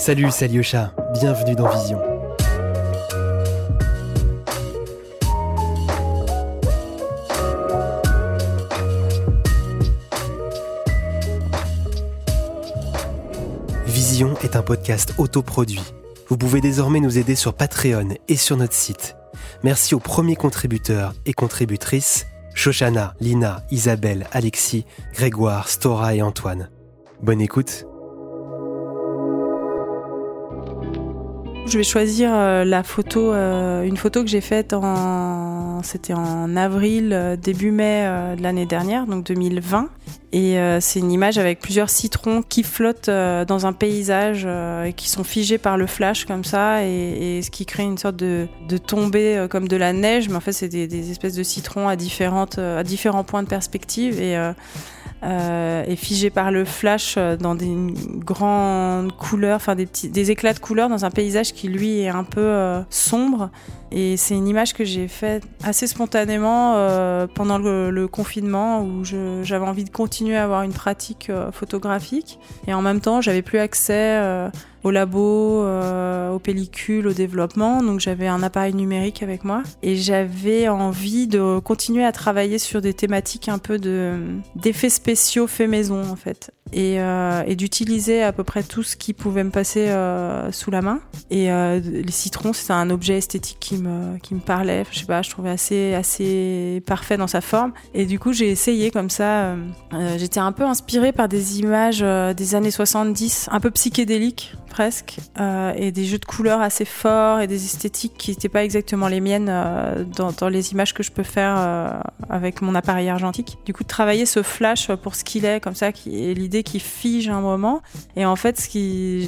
Salut, c'est Alyosha, bienvenue dans Vision. Vision est un podcast autoproduit. Vous pouvez désormais nous aider sur Patreon et sur notre site. Merci aux premiers contributeurs et contributrices Shoshana, Lina, Isabelle, Alexis, Grégoire, Stora et Antoine. Bonne écoute. Je vais choisir euh, la photo, euh, une photo que j'ai faite en, c'était en avril, euh, début mai de l'année dernière, donc 2020. Et c'est une image avec plusieurs citrons qui flottent dans un paysage et qui sont figés par le flash comme ça, et, ce qui crée une sorte de, de tombée comme de la neige, mais en fait c'est des, des, espèces de citrons à différentes, à différents points de perspective et euh, est figé par le flash euh, dans des grandes couleurs, enfin des, petits, des éclats de couleurs dans un paysage qui lui est un peu euh, sombre. Et c'est une image que j'ai faite assez spontanément euh, pendant le, le, confinement où j'avais envie de continuer à avoir une pratique photographique. Et en même temps, j'avais plus accès au labo, euh, aux pellicules, au développement. Donc j'avais un appareil numérique avec moi et j'avais envie de continuer à travailler sur des thématiques un peu de d'effets spéciaux faits maison en fait et, euh, et d'utiliser à peu près tout ce qui pouvait me passer euh, sous la main. Et euh, les citrons, c'était un objet esthétique qui me, qui me parlait. Je sais pas, je trouvais assez, assez parfait dans sa forme. Et du coup, j'ai essayé comme ça. Euh, j'étais un peu inspirée par des images des années 70, un peu psychédéliques presque, et des jeux de couleurs assez forts et des esthétiques qui n'étaient pas exactement les miennes dans, dans, les images que je peux faire avec mon appareil argentique. Du coup, de travailler ce flash pour ce qu'il est, comme ça, qui est l'idée qui fige un moment. Et en fait,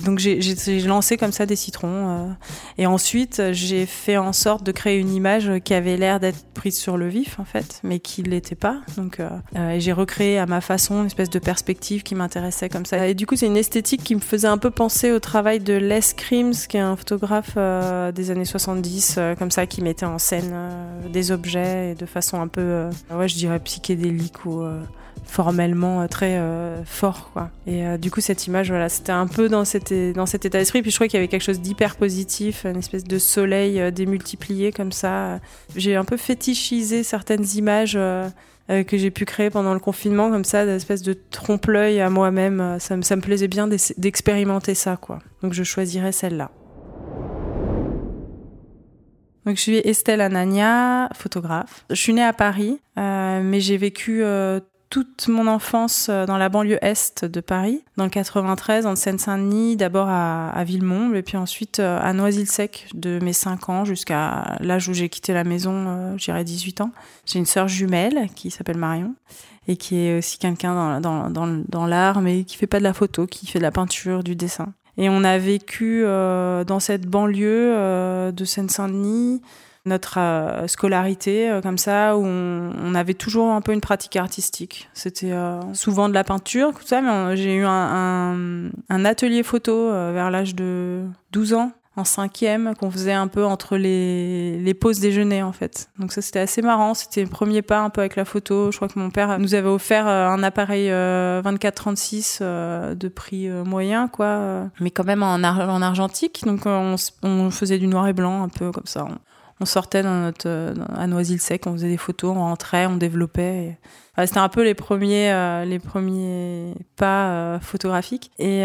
donc j'ai lancé comme ça des citrons. Euh. et ensuite, j'ai fait en sorte de créer une image qui avait l'air d'être prise sur le vif, en fait, mais qui l'était pas. Donc, euh, euh j'ai recréé à ma façon une espèce de perspective qui m'intéressait comme ça. Et du coup, c'est une esthétique qui me faisait un peu penser au travail de Les Crims, qui est un photographe euh, des années 70, comme ça, qui mettait en scène des objets de façon un peu, ouais, je dirais psychédélique ou formellement euh, très euh, fort quoi. Et euh, du coup cette image voilà, c'était un peu dans cet dans cet état d'esprit puis je crois qu'il y avait quelque chose d'hyper positif, une espèce de soleil démultiplié comme ça. J'ai un peu fétichisé certaines images que j'ai pu créer pendant le confinement comme ça, d'espèce de trompe-l'œil à moi-même, ça, ça me plaisait bien d'expérimenter ça quoi. Donc je choisirais celle-là. Donc je suis Estelle Anania, photographe. Je suis née à Paris, euh, mais j'ai vécu euh, toute mon enfance euh, dans la banlieue est de Paris, dans le 93, en Seine-Saint-Denis, d'abord à, à Villemont, et puis ensuite euh, à Noisy-le-Sec, de mes 5 ans jusqu'à l'âge où j'ai quitté la maison, euh, j'irais 18 ans. J'ai une sœur jumelle qui s'appelle Marion et qui est aussi quelqu'un dans, l'art, mais qui fait pas de la photo, qui fait de la peinture, du dessin. Et on a vécu dans cette banlieue de Seine-Saint-Denis notre euh, scolarité euh, comme ça où on, on, avait toujours un peu une pratique artistique. C'était euh, souvent de la peinture, tout ça, mais j'ai eu un, un, un, atelier photo vers l'âge de 12 ans en cinquième qu'on faisait un peu entre les, les pauses déjeuner en fait. Donc ça c'était assez marrant, c'était le premier pas un peu avec la photo. Je crois que mon père nous avait offert un appareil 24-36 de prix moyen quoi, mais quand même en, en argentique. Donc on, on, faisait du noir et blanc un peu comme ça sortait dans notre, euh, à Noisy-le-Sec, on faisait des photos, on rentrait, on développait. C'était un peu les premiers, euh, les premiers pas euh, photographiques. Et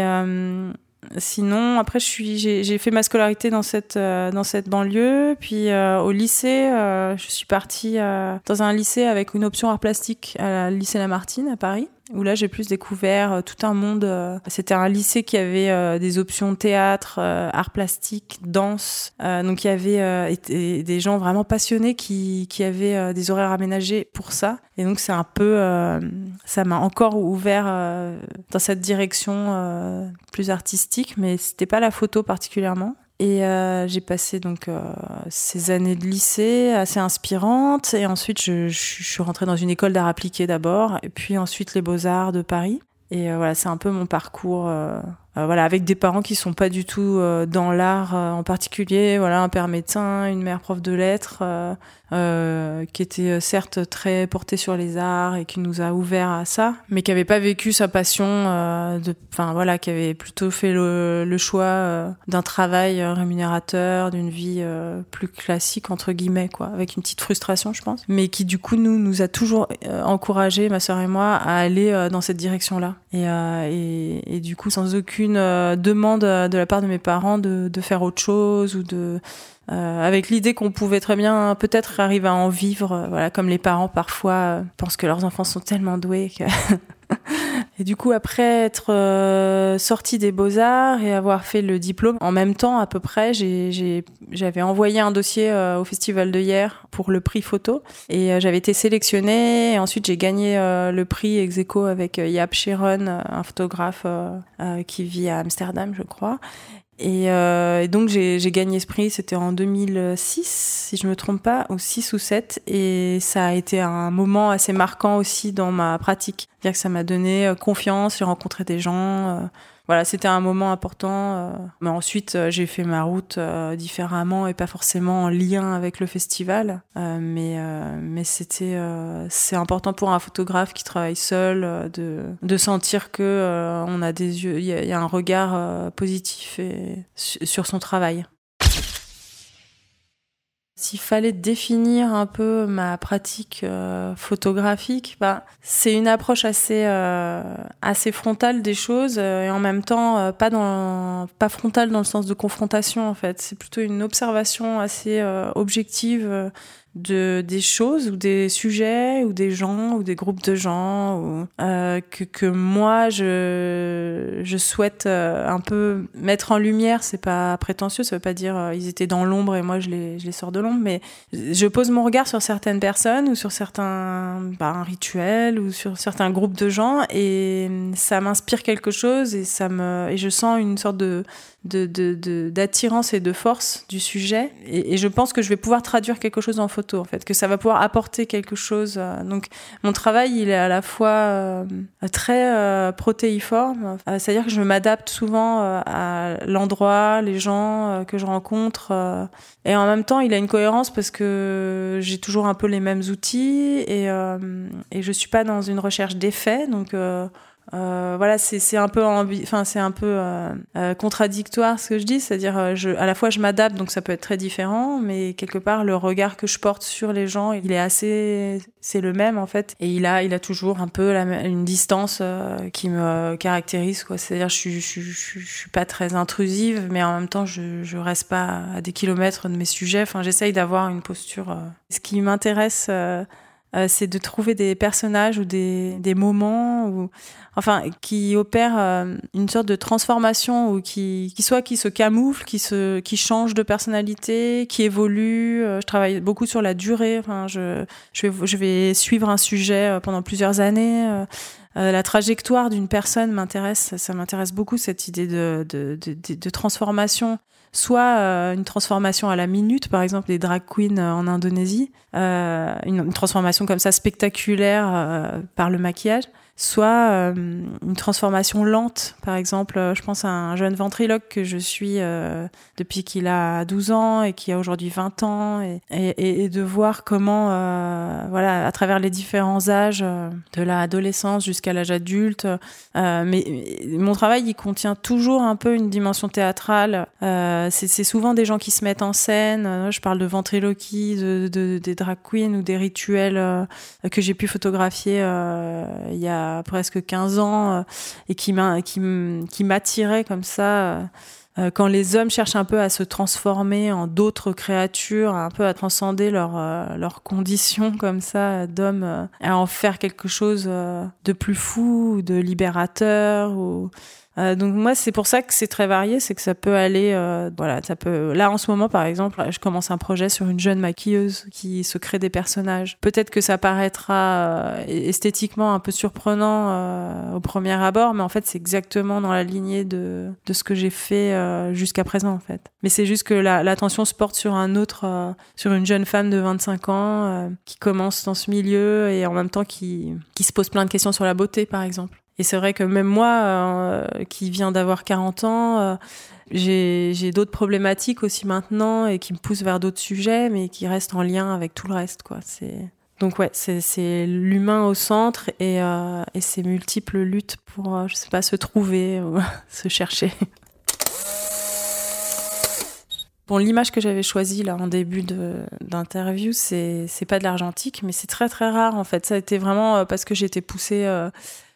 sinon, après, j'ai fait ma scolarité dans cette, dans cette banlieue. Puis au lycée, je suis partie dans un lycée avec une option art plastique à lycée Lamartine à Paris où là j'ai plus découvert euh, tout un monde. Euh, c'était un lycée qui avait euh, des options théâtre, art plastique, danse. donc il y avait des gens vraiment passionnés qui, qui avaient des horaires aménagés pour ça. Et donc c'est un peu, ça m'a encore ouvert dans cette direction plus artistique, mais c'était pas la photo particulièrement. Et euh, j'ai passé donc euh, ces années de lycée assez inspirantes. Et ensuite, je, je, suis rentrée dans une école d'art appliqué d'abord, et puis ensuite les Beaux-Arts de Paris. Et euh, voilà, c'est un peu mon parcours voilà, avec des parents qui sont pas du tout dans l'art en particulier. Voilà, un père médecin, une mère prof de lettres. Euh, qui était euh, certes très porté sur les arts et qui nous a ouvert à ça, mais qui avait pas vécu sa passion, euh, voilà, qui avait plutôt fait le, choix euh, d'un travail rémunérateur, d'une vie plus classique entre guillemets quoi, avec une petite frustration je pense, mais qui du coup nous nous a toujours encouragé ma sœur et moi à aller dans cette direction-là et, du coup sans aucune demande de la part de mes parents de, faire autre chose ou de euh, avec l'idée qu'on pouvait très bien peut-être arriver à en vivre, euh, voilà, comme les parents parfois euh, pensent que leurs enfants sont tellement doués que... et du coup, après être sortie des beaux-arts et avoir fait le diplôme, en même temps à peu près, j'avais envoyé un dossier au Festival de hier pour le prix photo et j'avais été sélectionnée. Ensuite, j'ai gagné le prix ex avec Yap Sharon, un photographe qui vit à Amsterdam, je crois. Et, euh, et, donc j'ai gagné ce prix, c'était en 2006, si je me trompe pas, ou 6 ou 7, et ça a été un moment assez marquant aussi dans ma pratique. C'est-à-dire que ça m'a donné euh, confiance, j'ai rencontré des gens, euh, voilà, c'était un moment important. Euh, mais ensuite, euh, j'ai fait ma route euh, différemment et pas forcément en lien avec le festival. mais mais c'était c'est important pour un photographe qui travaille seul de de sentir que on a des yeux, il y, a un regard positif et, sur son travail. S'il fallait définir un peu ma pratique euh, photographique, bah, c'est une approche assez euh, assez frontale des choses euh, et en même temps pas dans pas frontale dans le sens de confrontation en fait. C'est plutôt une observation assez objective de des choses ou des sujets ou des gens ou des groupes de gens ou, euh, que, que moi je je souhaite euh, un peu mettre en lumière. C'est pas prétentieux ça veut pas dire euh, ils étaient dans l'ombre et moi je les je les sors de l'ombre mais je pose mon regard sur certaines personnes ou sur certains bah, rituels ou sur certains groupes de gens et ça m'inspire quelque chose et ça me et je sens une sorte de d'attirance de, de, et de force du sujet. Et, je pense que je vais pouvoir traduire quelque chose en photo, en fait, que ça va pouvoir apporter quelque chose. Euh, donc, mon travail, il est à la fois euh, très euh, protéiforme, c'est-à-dire que je m'adapte souvent à l'endroit, les gens que je rencontre, et en même temps, il a une cohérence parce que j'ai toujours un peu les mêmes outils et, et je suis pas dans une recherche d'effet, donc euh, voilà, c'est un peu, enfin c'est un peu euh, euh, contradictoire ce que je dis, c'est-à-dire je, à la fois je m'adapte, donc ça peut être très différent, mais quelque part le regard que je porte sur les gens, il est assez, c'est le même en fait, et il a, il a toujours un peu la, une distance qui me caractérise, quoi. C'est-à-dire je, je, je, je, suis pas très intrusive, mais en même temps je, je reste pas à des kilomètres de mes sujets. Enfin, j'essaye d'avoir une posture. Ce qui m'intéresse. Euh, c'est de trouver des personnages ou des, des moments ou enfin qui opèrent euh, une sorte de transformation ou qui, qui soit qui se camoufle, qui se qui change de personnalité, qui évolue. Euh, je travaille beaucoup sur la durée. Enfin, je je vais je vais suivre un sujet pendant plusieurs années. la trajectoire d'une personne m'intéresse, ça m'intéresse beaucoup cette idée de, de, de, de transformation soit euh, une transformation à la minute, par exemple les drag queens euh, en Indonésie, euh, une, transformation comme ça spectaculaire par le maquillage, soit euh, une transformation lente. Par exemple, euh, je pense à un jeune ventriloque que je suis euh, depuis qu'il a 12 ans et qui a aujourd'hui 20 ans, et, et, et, de voir comment, voilà, à travers les différents âges, de l'adolescence jusqu'à l'âge adulte, mais mon travail, il contient toujours un peu une dimension théâtrale. C'est souvent des gens qui se mettent en scène. Je parle de ventriloquie, de, de, des drag queens ou des rituels que j'ai pu photographier il y a presque 15 ans euh, et qui m'attirait comme ça euh, euh, quand les hommes cherchent un peu à se transformer en d'autres créatures, un peu à transcender leurs conditions comme ça d'hommes, à en faire quelque chose de plus fou, de libérateur ou euh, donc moi c'est pour ça que c'est très varié, c'est que ça peut aller, euh, voilà, ça peut. Là en ce moment par exemple, je commence un projet sur une jeune maquilleuse qui se crée des personnages. Peut-être que ça paraîtra euh, esthétiquement un peu surprenant euh, au premier abord, mais en fait c'est exactement dans la lignée de de ce que j'ai fait euh, jusqu'à présent en fait. Mais c'est juste que l'attention se porte sur un autre, sur une jeune femme de 25 ans qui commence dans ce milieu et en même temps qui qui se pose plein de questions sur la beauté par exemple Et c'est vrai que même moi, qui viens d'avoir 40 ans, j'ai d'autres problématiques aussi maintenant et qui me poussent vers d'autres sujets, mais qui restent en lien avec tout le reste, donc ouais, c'est l'humain au centre et, euh, ses multiples luttes pour, euh, je sais pas, se trouver ou se chercher. Bon, l'image que j'avais choisie là en début d'interview, c'est pas de l'argentique, mais c'est très très rare en fait. Ça a été vraiment euh, parce que j'étais poussée euh,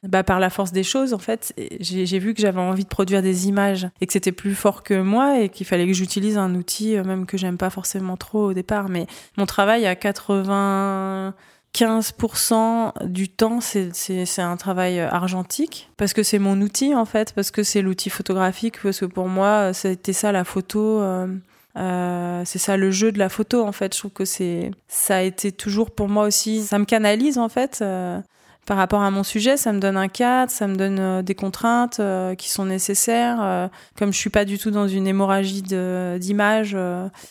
bah, par la force des choses en fait. J'ai vu que j'avais envie de produire des images et que c'était plus fort que moi et qu'il fallait que j'utilise un outil euh, même que j'aime pas forcément trop au départ. Mais mon travail à 80 15% du temps, c'est un travail argentique parce que c'est mon outil en fait, parce que c'est l'outil photographique, parce que pour moi, c'était ça la photo. Euh, c'est ça le jeu de la photo en fait. Je trouve que c'est ça a été toujours pour moi aussi. Ça me canalise en fait. Euh, par rapport à mon sujet, ça me donne un cadre, ça me donne euh, des contraintes euh, qui sont nécessaires. Euh, comme je suis pas du tout dans une hémorragie d'images,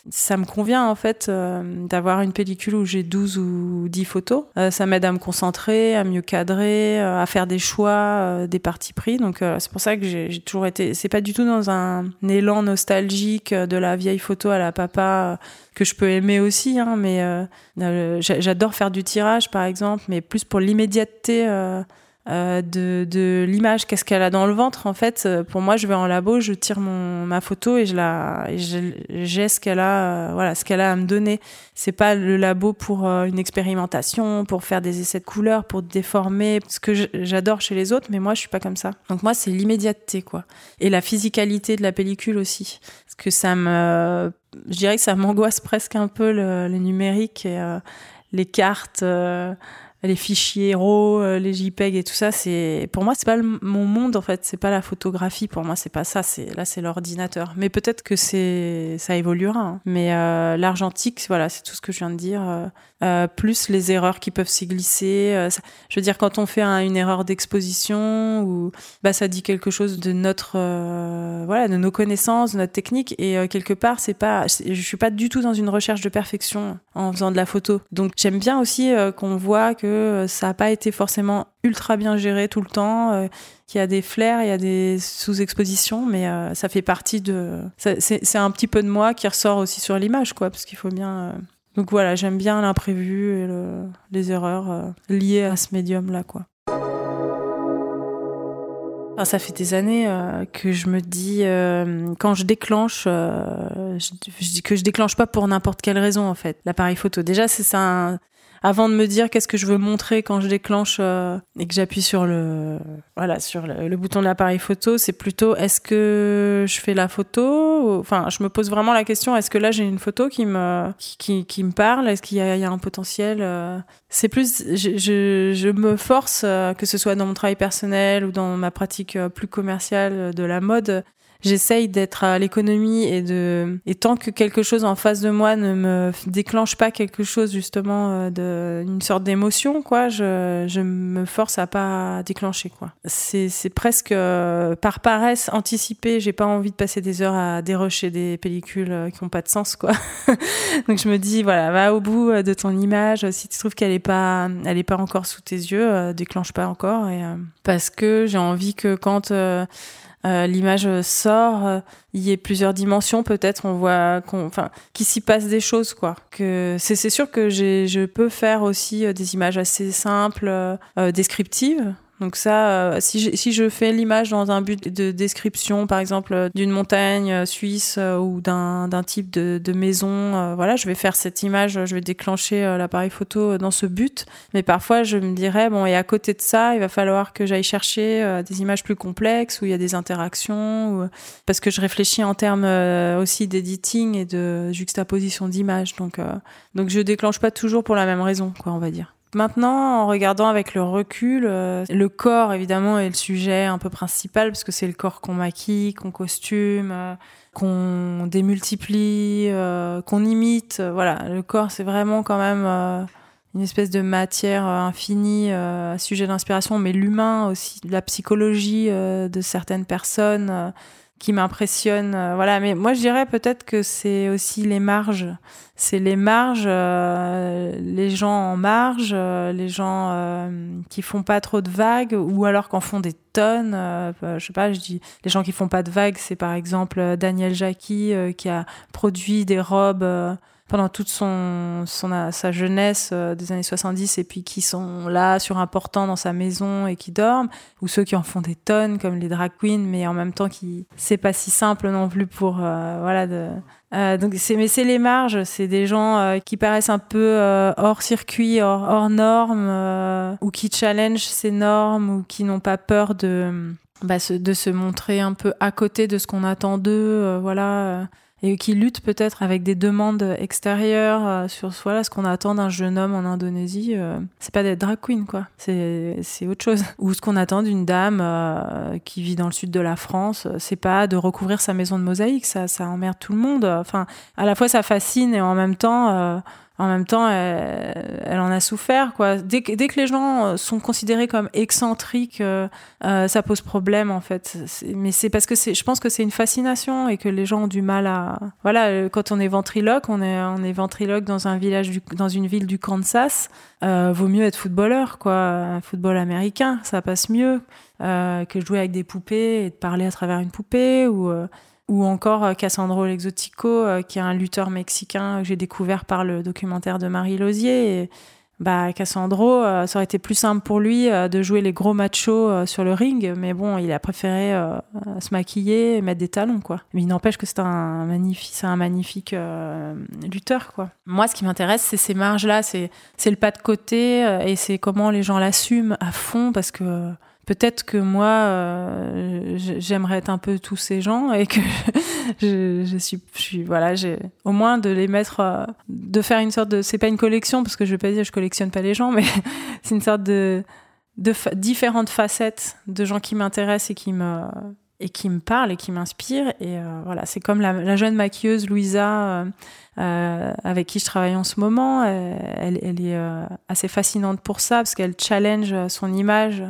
ça me convient en fait d'avoir une pellicule où j'ai 12 ou 10 photos. ça m'aide à me concentrer, à mieux cadrer, à faire des choix, des parties pris. Donc c'est pour ça que j'ai toujours été. C'est pas du tout dans un élan nostalgique de la vieille photo à la papa que je peux aimer aussi, hein, mais euh, j'adore faire du tirage par exemple, mais plus pour l'immédiateté euh, euh, de, de l'image, qu'est-ce qu'elle a dans le ventre en fait. Pour moi, je vais en labo, je tire mon ma photo et je la j'ai ce qu'elle a, voilà, ce qu'elle a à me donner. C'est pas le labo pour une expérimentation, pour faire des essais de couleurs, pour déformer, ce que j'adore chez les autres, mais moi je suis pas comme ça. Donc moi c'est l'immédiateté quoi, et la physicalité de la pellicule aussi, parce que ça me je dirais que ça m'angoisse presque un peu le, numérique et euh, les cartes, euh, les fichiers RAW, euh, les JPEG et tout ça. C'est pour moi c'est pas mon monde en fait. C'est pas la photographie pour moi. C'est pas ça. C'est là c'est l'ordinateur. Mais peut-être que c'est ça évoluera. Hein. Mais l'argentique, voilà, c'est tout ce que je viens de dire. Euh, plus les erreurs qui peuvent s'y glisser. Euh, je veux dire, quand on fait une erreur d'exposition, ou bah ça dit quelque chose de notre, euh, voilà, de nos connaissances, de notre technique, et quelque part, c'est pas, je suis pas du tout dans une recherche de perfection en faisant de la photo. Donc j'aime bien aussi qu'on voit que ça n'a pas été forcément ultra bien géré tout le temps, qu'il y a des flairs, il y a des sous-expositions, mais ça fait partie de, c'est un petit peu de moi qui ressort aussi sur l'image, quoi, parce qu'il faut bien donc voilà, j'aime bien l'imprévu et les erreurs euh, liées à ce médium-là, quoi. Ça fait des années euh, que je me dis, euh, quand je déclenche, je, dis que je déclenche pas pour n'importe quelle raison en fait. L'appareil photo, déjà c'est ça, avant de me dire qu'est-ce que je veux montrer quand je déclenche euh, et que j'appuie sur le voilà sur le, bouton de l'appareil photo, c'est plutôt est-ce que je fais la photo Enfin, je me pose vraiment la question est-ce que là j'ai une photo qui me qui, qui, me parle? Est-ce qu'il y, y, a un potentiel euh? C'est plus je, je, je, me force euh, que ce soit dans mon travail personnel ou dans ma pratique plus commerciale de la mode j'essaye d'être à l'économie et de et tant que quelque chose en face de moi ne me déclenche pas quelque chose justement euh, de une sorte d'émotion quoi, je je me force à pas déclencher quoi. C'est c'est presque euh, par paresse anticipée, j'ai pas envie de passer des heures à dérocher des pellicules euh, qui ont pas de sens quoi. Donc je me dis voilà, va au bout de ton image, si tu trouves qu'elle est pas elle est pas encore sous tes yeux, déclenche pas encore et parce que j'ai envie que quand euh, l'image sort, euh, il y a plusieurs dimensions peut-être, on voit qu'on, enfin, qu'il s'y passe des choses quoi. Que c'est c'est sûr que j'ai je peux faire aussi euh, des images assez simples, descriptives donc ça, euh, si, je, fais l'image dans un but de description, par exemple d'une montagne euh, suisse euh, ou d'un type de, maison, voilà, je vais faire cette image, je vais déclencher l'appareil photo dans ce but. Mais parfois, je me dirais bon, et à côté de ça, il va falloir que j'aille chercher des images plus complexes où il y a des interactions, parce que je réfléchis en termes aussi d'editing et de juxtaposition d'images. Donc, donc je déclenche pas toujours pour la même raison, quoi, on va dire. Maintenant, en regardant avec le recul, euh, le corps évidemment est le sujet un peu principal parce que c'est le corps qu'on maquille, qu'on costume, euh, qu'on démultiplie, euh, qu'on imite. voilà, le corps c'est vraiment quand même une espèce de matière infinie sujet d'inspiration, mais l'humain aussi, la psychologie de certaines personnes qui m'impressionne. euh, voilà, mais moi je dirais peut-être que c'est aussi les marges. C'est les marges, euh, les gens en marge, euh, les gens euh, qui font pas trop de vagues ou alors qu'en font des tonnes. euh, je sais pas, je dis les gens qui font pas de vagues, c'est par exemple Daniel euh, qui a produit des robes. Euh, pendant toute son, son sa jeunesse euh, des années 70 et puis qui sont là sur un portant dans sa maison et qui dorment ou ceux qui en font des tonnes comme les drag queens mais en même temps qui c'est pas si simple non plus pour euh, voilà euh, donc c'est mais c'est les marges c'est des gens euh, qui paraissent un peu euh, hors circuit hors, normes euh, ou qui challenge ces normes ou qui n'ont pas peur de bah, se- de se montrer un peu à côté de ce qu'on attend d'eux euh, voilà euh, et qui luttent peut-être avec des demandes extérieures euh, sur voilà ce qu'on attend d'un jeune homme en Indonésie euh, c'est pas d'être drag queen quoi. C'est autre chose. Ou ce qu'on attend d'une dame euh, qui vit dans le sud de la France c'est pas de recouvrir sa maison de mosaïque ça ça emmerde tout le monde. Enfin à la fois ça fascine et en même temps en même temps, elle, elle en a souffert, quoi. Dès que, les gens euh, sont considérés comme excentriques, euh, euh, ça pose problème, en fait. Mais c'est parce que je pense que c'est une fascination et que les gens ont du mal à. Voilà, euh, quand on est ventriloque, on est, ventriloque dans un village, dans une ville du Kansas. Euh, vaut mieux être footballeur, quoi. Un football américain, ça passe mieux euh, que de jouer avec des poupées et de parler à travers une poupée ou. Ou encore euh, Cassandro L'exotico, euh, qui est un lutteur mexicain que j'ai découvert par le documentaire de Marie Lozier. Bah, Cassandro, euh, ça aurait été plus simple pour lui de jouer les gros machos sur le ring, mais bon, il a préféré se maquiller et mettre des talons, quoi. Mais il n'empêche que c'est un magnifique, lutteur, quoi. Moi, ce qui m'intéresse, c'est ces marges-là, c'est le pas de côté et c'est comment les gens l'assument à fond, parce que peut-être que moi, euh, j'aimerais être un peu tous ces gens et que je, suis, voilà, au moins de les mettre, euh, de faire une sorte de, c'est pas une collection parce que je vais pas dire je collectionne pas les gens, mais c'est une sorte de, différentes facettes de gens qui m'intéressent et qui me et qui me parlent et qui m'inspirent et euh, voilà c'est comme la, jeune maquilleuse Louisa avec qui je travaille en ce moment elle, est assez fascinante pour ça parce qu'elle challenge son image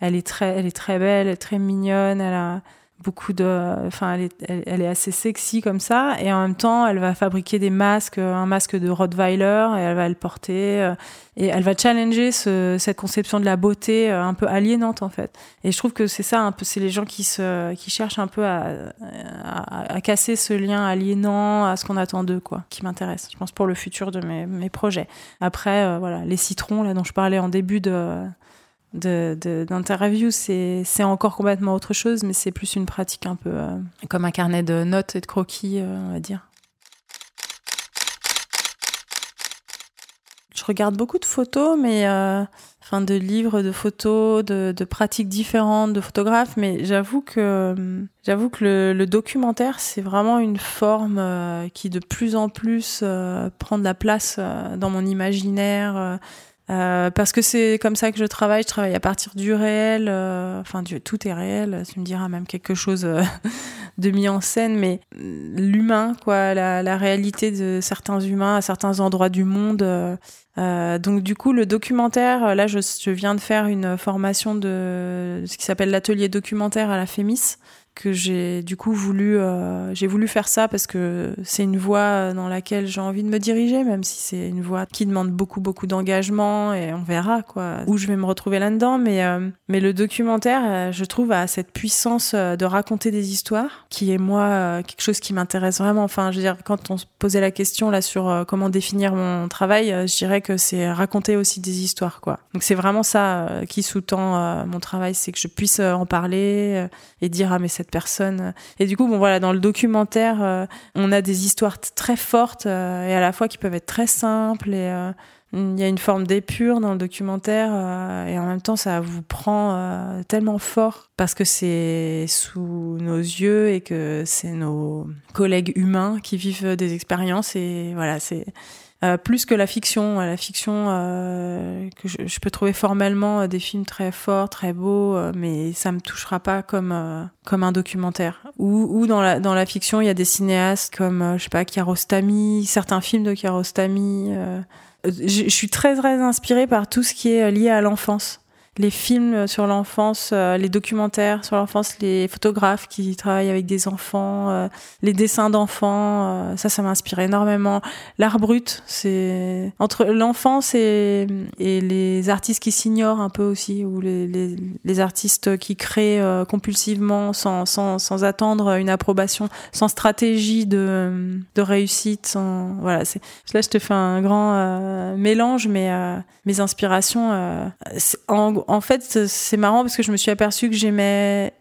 elle est très elle est très belle très mignonne elle a beaucoup de enfin elle est, elle, est assez sexy comme ça. Et en même temps elle va fabriquer des masques un masque de Rottweiler et elle va le porter euh, et elle va challenger ce, cette conception de la beauté euh, un peu aliénante en fait. Et je trouve que c'est ça un peu c'est les gens qui se qui cherchent un peu à, casser ce lien aliénant à ce qu'on attend d'eux quoi qui m'intéresse je pense pour le futur de mes, projets. Après euh, voilà les citrons là dont je parlais en début de- d'interview, c'est encore complètement autre chose, mais c'est plus une pratique un peu euh, comme un carnet de notes et de croquis, euh, on va dire. Je regarde beaucoup de photos, mais euh, enfin de livres, de photos, de, pratiques différentes de photographes, mais j'avoue que j'avoue que le, documentaire c'est vraiment une forme qui de plus en plus prend de la place dans mon imaginaire. Euh, parce que c'est comme ça que je travaille. Je travaille à partir du réel. euh, enfin, tout est réel. Tu me diras même quelque chose euh, de mis en scène, mais euh, l'humain, quoi, la, la réalité de certains humains à certains endroits du monde. euh, donc du coup, le documentaire, là, je, je viens de faire une formation de ce qui s'appelle l'atelier documentaire à la Fémis que j'ai du coup voulu euh, j'ai voulu faire ça parce que c'est une voie dans laquelle j'ai envie de me diriger même si c'est une voie qui demande beaucoup beaucoup d'engagement et on verra quoi où je vais me retrouver là-dedans. Mais euh, mais le documentaire euh, je trouve a cette puissance euh, de raconter des histoires qui est moi euh, quelque chose qui m'intéresse vraiment. Enfin je veux dire quand on se posait la question là sur comment définir mon travail je dirais que c'est raconter aussi des histoires quoi. Donc c'est vraiment ça qui sous-tend mon travail c'est que je puisse en parler et dire ah mais cette personne. Et du coup bon voilà dans le documentaire euh, on a des histoires très fortes euh, et à la fois qui peuvent être très simples et euh, il y a une forme d'épure dans le documentaire et en même temps ça vous prend tellement fort parce que c'est sous nos yeux et que c'est nos collègues humains qui vivent des expériences et voilà c'est euh, plus que la fiction. La fiction, euh, que je, je peux trouver formellement euh, des films très forts, très beaux, euh, mais ça me touchera pas comme euh, comme un documentaire. Ou, ou dans la dans la fiction, il y a des cinéastes comme euh, je sais pas Kiarostami, certains films de Kiarostami. euh, je, je suis très très inspirée par tout ce qui est lié à l'enfance. Les films sur l'enfance, euh, les documentaires sur l'enfance, les photographes qui travaillent avec des enfants, euh, les dessins d'enfants, euh, ça, ça m'inspire énormément. L'art brut, c'est entre l'enfance et, et les artistes qui s'ignorent un peu aussi, ou les, les, les artistes qui créent compulsivement sans, sans, sans attendre une approbation, sans stratégie de, de réussite. Sans, voilà, là je te fais un grand mélange, mais mes inspirations, en, en fait, c'est marrant parce que je me suis aperçue que j'aimais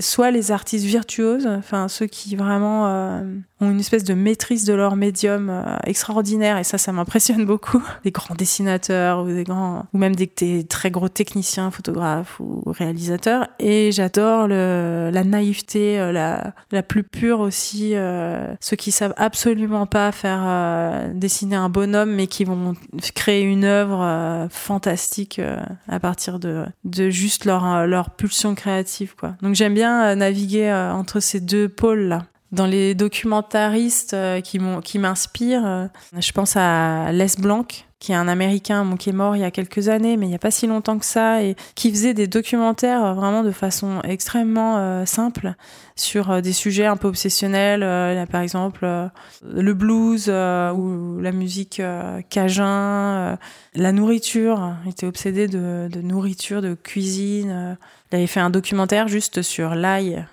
soit les artistes virtuoses, enfin ceux qui vraiment euh, ont une espèce de maîtrise de leur médium euh, extraordinaire et ça, ça m'impressionne beaucoup. Des grands dessinateurs ou des grands, ou même des, très gros techniciens, photographes ou réalisateurs. Et j'adore la naïveté, la, la plus pure aussi, ceux qui savent absolument pas faire dessiner un bonhomme, mais qui vont créer une œuvre fantastique à partir de, de juste leur, leur pulsion créative, quoi. J'aime bien euh, naviguer euh, entre ces deux pôles-là. Dans les documentaristes euh, qui m'inspirent, je pense à Les Blanc, qui est un Américain qui est mort il y a quelques années, mais il n'y a pas si longtemps que ça, et qui faisait des documentaires vraiment de façon extrêmement simple sur des sujets un peu obsessionnels, par exemple le blues ou la musique cajun, la nourriture. Il était obsédé de nourriture, de cuisine. Il avait fait un documentaire juste sur l'ail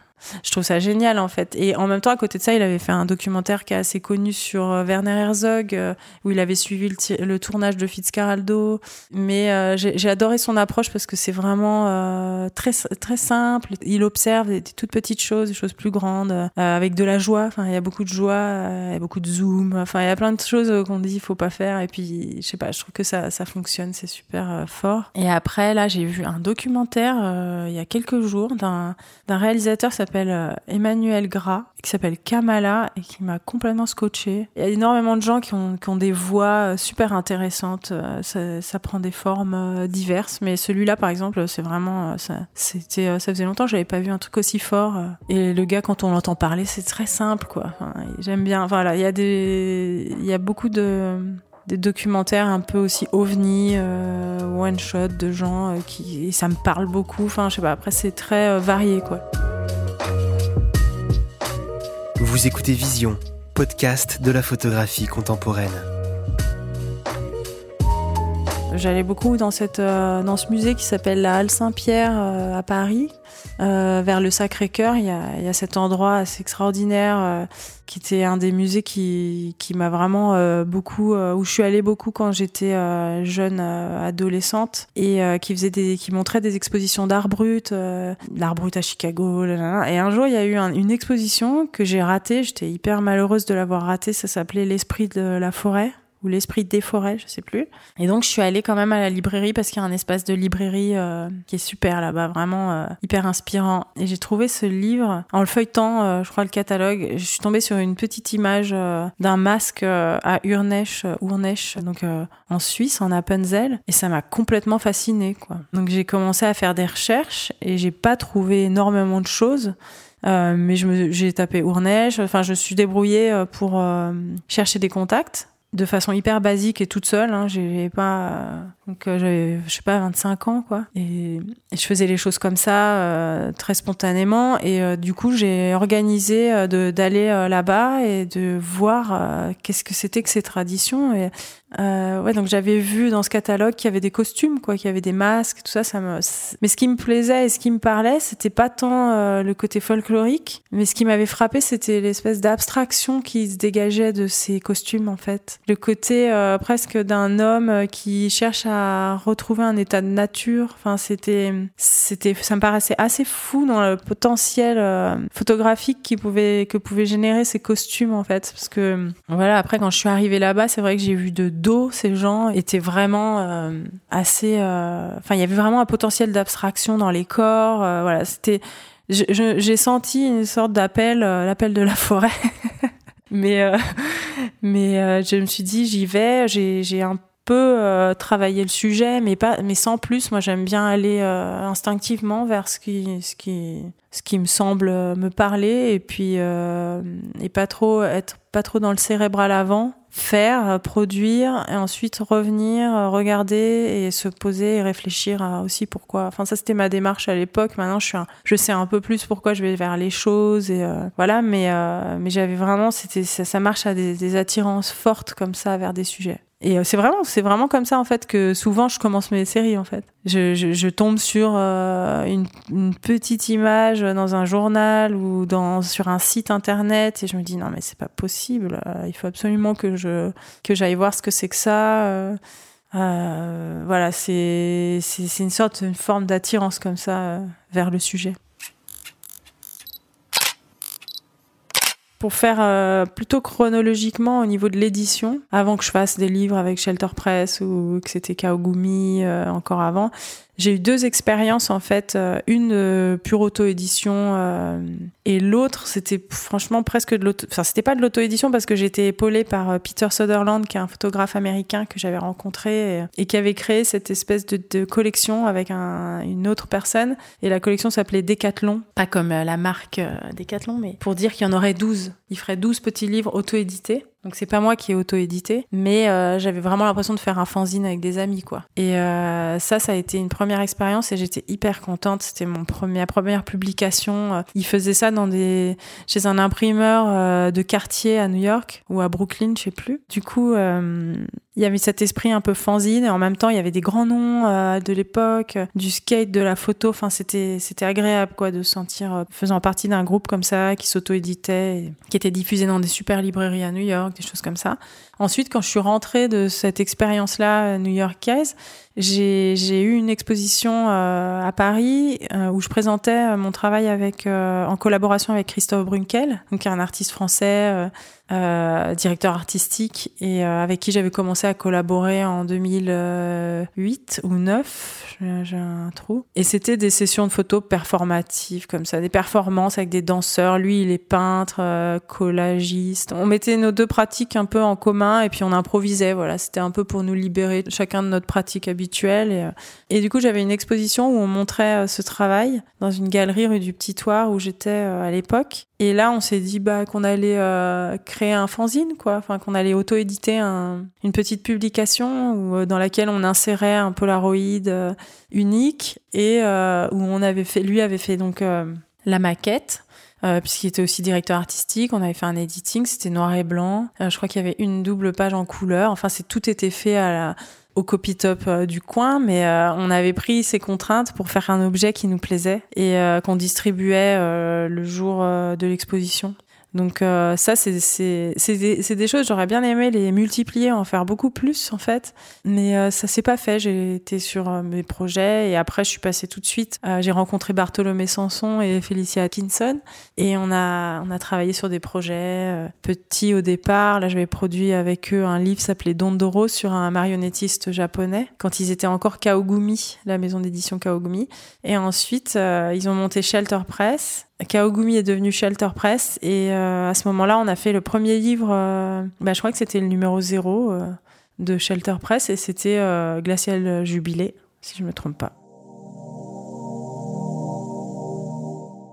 je trouve ça génial en fait. Et en même temps, à côté de ça, il avait fait un documentaire qui est assez connu sur euh, Werner Herzog, euh, où il avait suivi le, tournage de Fitzcarraldo. Mais euh, j'ai adoré son approche parce que c'est vraiment très très simple. Il observe des, toutes petites choses, des choses plus grandes, avec de la joie. Enfin, il y a beaucoup de joie, il y a beaucoup de zoom. Enfin, il y a plein de choses qu'on dit il faut pas faire. Et puis, je sais pas, je trouve que ça ça fonctionne, c'est super fort. Et après, là, j'ai vu un documentaire il y a quelques jours d'un réalisateur s'appelle euh, Emmanuel Gras, qui s'appelle Kamala et qui m'a complètement scotché. Il y a énormément de gens qui ont, qui des voix euh, super intéressantes. Euh, ça, prend des formes diverses, mais celui-là, par exemple, c'est vraiment, ça, c'était, ça faisait longtemps que j'avais pas vu un truc aussi fort. Et le gars, quand on l'entend parler, c'est très simple, quoi. J'aime bien. Voilà, il y a des, il y a beaucoup de documentaires un peu aussi ovni, one shot de gens qui ça me parle beaucoup. Enfin, je sais pas. Après, c'est très varié, quoi. Vous écoutez Vision, podcast de la photographie contemporaine. J'allais beaucoup dans cette dans ce musée qui s'appelle la Halle Saint-Pierre à Paris, euh, vers le Sacré-Cœur, il y a, cet endroit assez extraordinaire euh, qui était un des musées qui, qui m'a vraiment euh, beaucoup, où je suis allée beaucoup quand j'étais jeune adolescente et qui faisait des, qui montrait des expositions d'art brut, l'art brut à Chicago. Et un jour, il y a eu une exposition que j'ai ratée. J'étais hyper malheureuse de l'avoir ratée. Ça s'appelait L'esprit de la forêt ou l'esprit des forêts, je sais plus. Et donc je suis allée quand même à la librairie parce qu'il y a un espace de librairie euh, qui est super là-bas, vraiment euh, hyper inspirant. Et j'ai trouvé ce livre en le feuilletant, euh, je crois le catalogue, je suis tombée sur une petite image d'un masque à Urnech, Urnech, donc en Suisse, en Appenzell, et ça m'a complètement fascinée quoi. Donc j'ai commencé à faire des recherches et j'ai pas trouvé énormément de choses. mais je j'ai tapé Urnech, enfin je suis débrouillée pour chercher des contacts de façon hyper basique et toute seule. Hein. J'ai pas donc euh, j'avais je sais pas 25 ans quoi. Et, je faisais les choses comme ça euh, très spontanément. Et euh, du coup j'ai organisé d'aller là-bas et de voir qu'est-ce que c'était que ces traditions. Et ouais donc j'avais vu dans ce catalogue qu'il y avait des costumes quoi qu'il y avait des masques tout ça ça me mais ce qui me plaisait et ce qui me parlait c'était pas tant le côté folklorique mais ce qui m'avait frappé c'était l'espèce d'abstraction qui se dégageait de ces costumes en fait. Le côté presque d'un homme qui cherche à retrouver un état de nature. Enfin, c'était, c'était, ça me paraissait assez fou dans le potentiel euh, photographique qui pouvait, que pouvaient générer ces costumes en fait. Parce que voilà, après quand je suis arrivée là-bas, c'est vrai que j'ai vu de dos ces gens étaient vraiment euh, assez. Euh, enfin, il y avait vraiment un potentiel d'abstraction dans les corps. voilà, c'était. J'ai senti une sorte d'appel, l'appel de la forêt. mais mais je me suis dit j'y vais j'ai un euh, travailler le sujet, mais pas, mais sans plus. Moi, j'aime bien aller euh, instinctivement vers ce qui, ce qui, ce qui me semble me parler, et puis euh, et pas trop être pas trop dans le cérébral avant. faire, produire, et ensuite revenir, regarder et se poser et réfléchir à aussi pourquoi. Enfin, ça c'était ma démarche à l'époque. Maintenant, je suis, je sais un peu plus pourquoi je vais vers les choses et voilà. Mais mais j'avais vraiment, c'était ça, marche à des attirances fortes comme ça vers des sujets. Et euh, c'est vraiment, c'est vraiment comme ça en fait que souvent je commence mes séries en fait. Je, je, je tombe sur euh, une, une, petite image dans un journal ou dans sur un site internet et je me dis non mais c'est pas possible. Euh, il faut absolument que je que j'aille voir ce que c'est que ça. Euh, voilà, c'est c'est une sorte, une forme d'attirance comme ça vers le sujet. Pour faire euh, plutôt chronologiquement au niveau de l'édition, avant que je fasse des livres avec Shelter Press ou que c'était Kaogumi euh, encore avant, j'ai eu deux expériences en fait, euh, une pure auto-édition et l'autre c'était franchement presque de l'auto. Enfin c'était pas de l'auto-édition parce que été épaulée par Peter Sutherland qui est un photographe américain que j'avais rencontré et, qui avait créé cette espèce de, collection avec un, une autre personne et la collection s'appelait Decathlon, pas comme la marque Decathlon mais pour dire qu'il y en aurait 12. Il ferait 12 petits livres auto-édités donc c'est pas moi qui ai auto-édité, mais euh, j'avais vraiment l'impression de faire un fanzine avec des amis quoi. Et euh, ça, ça a été une première expérience et j'étais hyper contente. C'était mon premier, première publication. Euh, il faisait ça dans des chez un imprimeur euh, de quartier à New York ou à Brooklyn, je sais plus. Du coup, euh, il y avait cet esprit un peu fanzine et en même temps il y avait des grands noms euh, de l'époque, du skate, de la photo. Enfin c'était c'était agréable quoi de sentir euh, faisant partie d'un groupe comme ça qui s'auto-éditait, qui était diffusé dans des super librairies à New York, des choses comme ça. Ensuite, quand je suis rentrée de cette expérience-là new-yorkaise, j'ai eu une exposition euh, à Paris euh, où je présentais mon travail avec en collaboration avec Christophe Brunkel, donc un artiste français euh, directeur artistique et euh, avec qui j'avais commencé à collaborer en 2008 ou 9, j'ai un trou. Et c'était des sessions de photos performatives comme ça, des performances avec des danseurs. Lui, il est peintre, euh, collagiste. On mettait nos deux pratiques un peu en commun et puis on improvisait. Voilà, c'était un peu pour nous libérer chacun de notre pratique habituelle. Et, et du coup, j'avais une exposition où on montrait ce travail dans une galerie rue du Petit Toit où j'étais à l'époque. Et là, on s'est dit bah, qu'on allait euh, créer un fanzine, quoi. Enfin, qu'on allait auto-éditer un, une petite publication euh, dans laquelle on insérait un Polaroid euh, unique et où on avait fait, lui avait fait donc la maquette. Puisqu'il était aussi directeur artistique, on avait fait un editing, c'était noir et blanc. je crois qu'il y avait une double page en couleur. Enfin, c'est tout était fait à la, au copy top euh, du coin, mais euh, on avait pris ces contraintes pour faire un objet qui nous plaisait et euh, qu'on distribuait le jour de l'exposition. Donc euh, ça, c'est des, des choses j'aurais bien aimé les multiplier, en faire beaucoup plus en fait, mais euh, ça s'est pas fait. J'ai été sur euh, mes projets et après je suis passée tout de suite. J'ai rencontré Bartholomé Sanson et Felicia Atkinson et on a on a travaillé sur des projets petits au départ. Là, j'avais produit avec eux un livre s'appelait Dondoro sur un marionnettiste japonais quand ils étaient encore Kaogumi, la maison d'édition Kaogumi. Et ensuite, ils ont monté Shelter Press Kaogumi est devenu Shelter Press et euh, à ce moment-là, on a fait le premier livre, euh, bah, je crois que c'était le numéro 0 euh, de Shelter Press et c'était Glacial Jubilé, si je me trompe pas.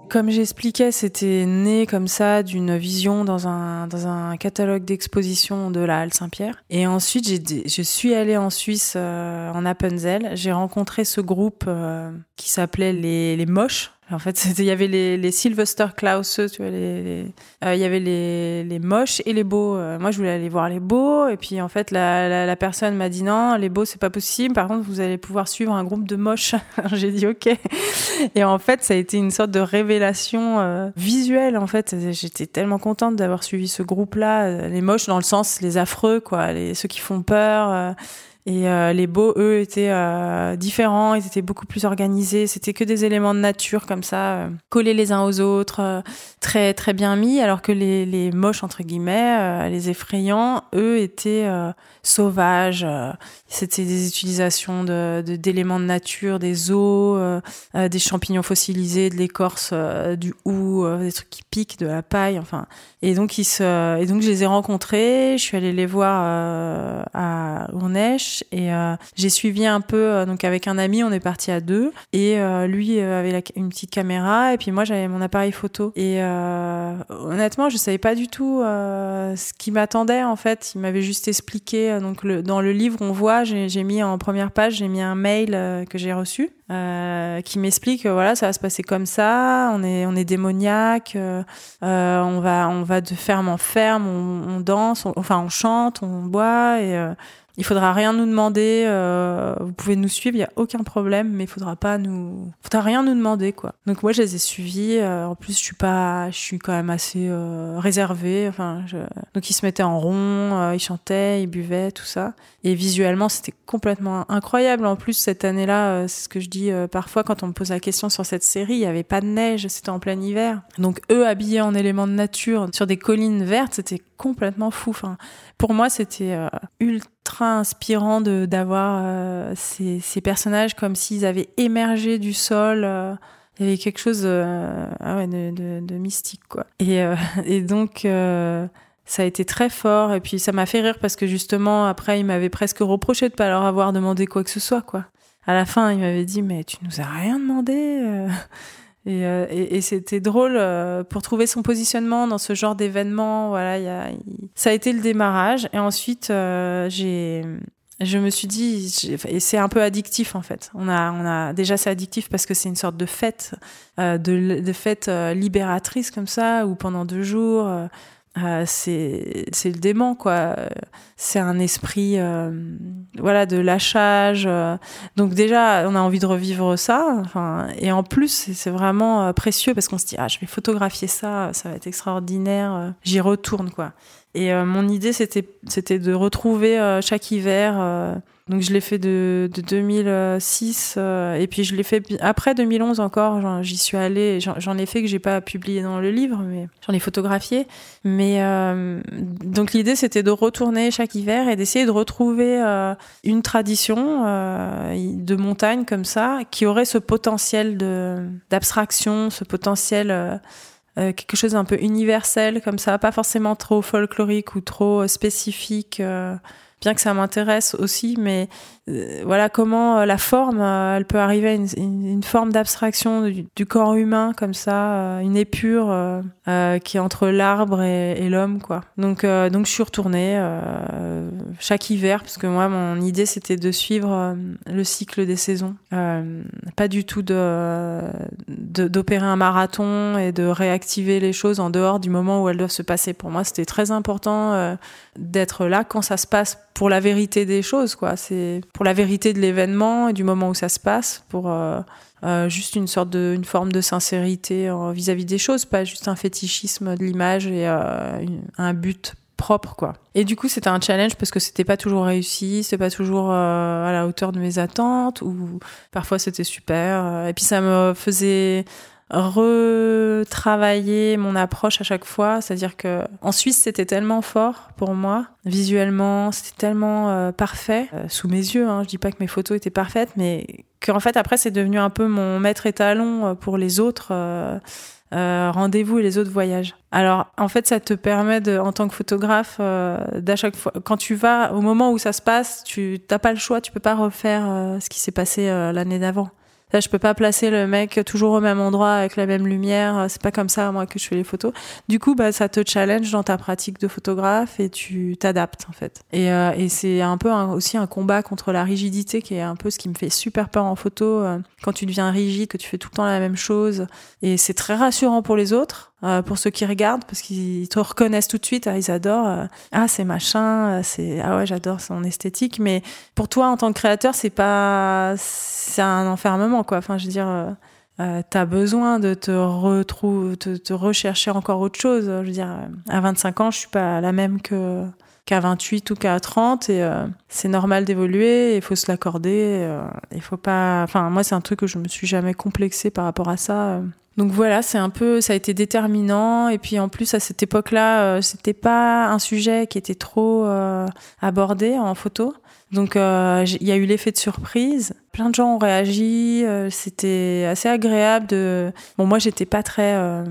Comme j'expliquais, c'était né comme ça d'une vision dans un, dans un catalogue d'exposition de la Halle Saint-Pierre. Et ensuite, je suis allée en Suisse, en Appenzell. J'ai rencontré ce groupe qui s'appelait les, les Moches, en fait, il y avait les, Sylvester Klaus, tu vois, euh, il y avait les, les moches et les beaux. Euh, moi, je voulais aller voir les beaux, et puis en fait, la, la, personne m'a dit non, les beaux, c'est pas possible. Par contre, vous allez pouvoir suivre un groupe de moches. J'ai dit ok. Et en fait, ça a été une sorte de révélation euh, visuelle. En fait, j'étais tellement contente d'avoir suivi ce groupe-là, les moches dans le sens les affreux, quoi, ceux qui font peur et euh, les beaux, eux, étaient euh, différents, ils étaient beaucoup plus organisés. C'était que des éléments de nature comme ça, euh, collés les uns aux autres, très très bien mis. Alors que les, les moches entre guillemets, les effrayants, eux, étaient sauvages. C'était des utilisations de d'éléments de, nature, des os, des champignons fossilisés, de l'écorce, du hou, des trucs qui piquent, de la paille. Enfin, et donc ils se, et donc je les ai rencontrés. Je suis allée les voir à Ournèche et j'ai suivi un peu donc avec un ami, on est parti à deux. Et lui avait une petite caméra. Et puis moi j'avais mon appareil photo. Et honnêtement je savais pas du tout ce qui m'attendait en fait. Il m'avait juste expliqué donc le, dans le livre on voit j'ai mis en première page j'ai mis un mail que j'ai reçu euh, qui m'explique voilà ça va se passer comme ça on est on est démoniaque euh, euh on va on va de ferme en ferme on, on danse enfin on chante on boit et euh, il faudra rien nous demander. Euh, vous pouvez nous suivre, il y a aucun problème, mais il faudra pas nous, faudra rien nous demander quoi. Donc moi je les ai suivis. Euh, en plus je suis pas, je suis quand même assez euh, réservée. Enfin, je... donc ils se mettaient en rond, euh, ils chantaient, ils buvaient, tout ça. Et visuellement c'était complètement incroyable. En plus cette année-là, euh, c'est ce que je dis parfois quand on me pose la question sur cette série, il y avait pas de neige, c'était en plein hiver. Donc eux habillés en éléments de nature sur des collines vertes, c'était complètement fou. Enfin, pour moi c'était ultra inspirant de d'avoir euh, ces, ces, personnages comme s'ils avaient émergé du sol. Euh. il y avait quelque chose euh, ah de, mystique quoi. Et, et donc ça a été très fort et puis ça m'a fait rire parce que justement après il m'avait presque reproché de pas leur avoir demandé quoi que ce soit quoi. À la fin il m'avait dit mais tu nous as rien demandé. Euh, et, et, c'était drôle euh, pour trouver son positionnement dans ce genre d'événement. Voilà, y a, ça a été le démarrage. Et ensuite, euh, j'ai, je me suis dit, et c'est un peu addictif en fait. On a, on a déjà c'est addictif parce que c'est une sorte de fête, de, de fête libératrice comme ça, où pendant deux jours euh, c'est le démon quoi. C'est un esprit euh, voilà de lâchage euh. donc déjà on a envie de revivre ça enfin et en plus c'est vraiment précieux parce qu'on se dit ah je vais photographier ça ça va être extraordinaire j'y retourne quoi et mon idée c'était de retrouver chaque hiver donc je l'ai fait de, de 2006 euh, et puis je l'ai fait après 2011 encore. J'y suis allée. J'en ai fait que j'ai pas publié dans le livre, mais j'en ai photographié. Mais euh, donc l'idée c'était de retourner chaque hiver et d'essayer de retrouver euh, une tradition de montagne comme ça qui aurait ce potentiel d'abstraction, ce potentiel quelque chose d'un peu universel comme ça, pas forcément trop folklorique ou trop spécifique bien que ça m'intéresse aussi, mais euh, voilà comment euh, la forme, euh, elle peut arriver à une, forme d'abstraction du, corps humain comme ça, une épure qui est entre l'arbre et, l'homme, quoi. Donc, donc je suis retournée chaque hiver parce que moi, mon idée c'était de suivre le cycle des saisons, pas du tout de d'opérer un marathon et de réactiver les choses en dehors du moment où elles doivent se passer. Pour moi, c'était très important d'être là quand ça se passe pour la vérité des choses, quoi. C'est pour la vérité de l'événement et du moment où ça se passe, pour euh, euh, juste une sorte de, une forme de sincérité euh, vis-à-vis des choses, pas juste un fétichisme de l'image et un but propre quoi. Et du coup, c'était un challenge parce que c'était pas toujours réussi, c'était pas toujours à la hauteur de mes attentes ou parfois c'était super et puis ça me faisait retravailler mon approche à chaque fois. C'est-à-dire que en Suisse, c'était tellement fort pour moi, visuellement, c'était tellement euh, parfait euh, sous mes yeux. Hein. Je dis pas que mes photos étaient parfaites, mais qu'en fait après, c'est devenu un peu mon maître étalon euh, pour les autres. rendez-vous et les autres voyages. Alors, en fait, ça te permet de, en tant que photographe, d'à chaque fois, quand tu vas au moment où ça se passe, tu t'as pas le choix, tu peux pas refaire ce qui s'est passé l'année d'avant. Là, je peux pas placer le mec toujours au même endroit avec la même lumière. C'est pas comme ça, moi, que je fais les photos. Du coup, bah, ça te challenge dans ta pratique de photographe et tu t'adaptes, en fait. Et, euh, et c'est un peu aussi un combat contre la rigidité qui est un peu ce qui me fait super peur en photo. Euh, quand tu deviens rigide, que tu fais tout le temps la même chose. Et c'est très rassurant pour les autres. Euh, pour ceux qui regardent parce qu'ils te reconnaissent tout de suite, ah, ils adorent, euh, ah c'est machin, c'est ah ouais j'adore son esthétique, mais pour toi en tant que créateur c'est pas c'est un enfermement quoi. Enfin je veux dire, euh, euh t'as besoin de te retrouver, de te rechercher encore autre chose. Je veux dire, à 25 ans je suis pas la même que qu'à 28 ou qu'à 30 et c'est normal d'évoluer, il faut se l'accorder, il faut pas enfin moi c'est un truc que je me suis jamais complexé par rapport à ça Donc voilà, c'est un peu, ça a été déterminant. Et puis en plus à cette époque-là, c'était pas un sujet qui était trop abordé en photo. Donc euh, il y a eu l'effet de surprise. Plein de gens ont réagi. Euh, c'était assez agréable de. Bon, moi j'étais pas très euh,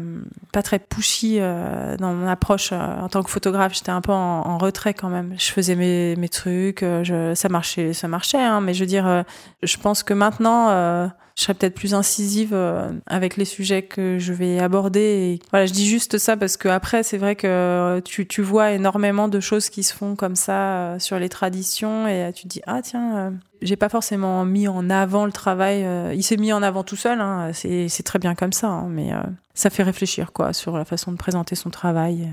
pas très pushy dans mon approche en tant que photographe. J'étais un peu en, retrait quand même. Je faisais mes, mes trucs. Je, ça marchait, ça marchait. Hein, mais je veux dire, je pense que maintenant je serais peut-être plus incisive euh, avec les sujets que je vais aborder. Et voilà, je dis juste ça parce que après, c'est vrai que tu, tu vois énormément de choses qui se font comme ça euh, sur les traditions et tu te dis ah tiens. Euh, j'ai pas forcément mis en avant le travail. il s'est mis en avant tout seul, hein, c'est très bien comme ça, hein, mais ça fait réfléchir quoi sur la façon de présenter son travail.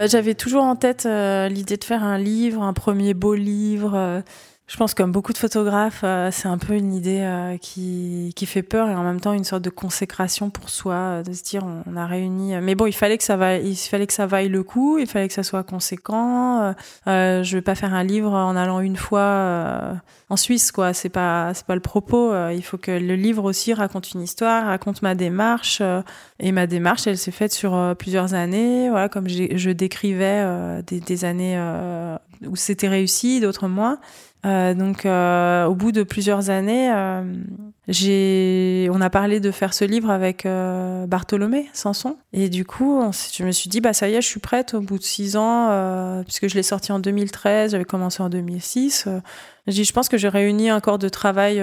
J'avais toujours en tête l'idée de faire un livre, un premier beau livre, je pense comme beaucoup de photographes, euh, c'est un peu une idée euh, qui, qui fait peur et en même temps une sorte de consécration pour soi, euh, de se dire on, a réuni. Mais bon, il fallait que ça vaille, il fallait que ça vaille le coup, il fallait que ça soit conséquent. je vais pas faire un livre en allant une fois en Suisse, quoi. C'est pas, c'est pas le propos. il faut que le livre aussi raconte une histoire, raconte ma démarche. et ma démarche, elle s'est faite sur plusieurs années. Voilà, comme je décrivais des, des années où c'était réussi, d'autres moins. Euh, donc, euh, au bout de plusieurs années, euh, on a parlé de faire ce livre avec Bartholomé Sanson, et du coup, je me suis dit, bah ça y est, je suis prête. Au bout de six ans, puisque je l'ai sorti en 2013, j'avais commencé en 2006. j'ai je pense que j'ai réuni un corps de travail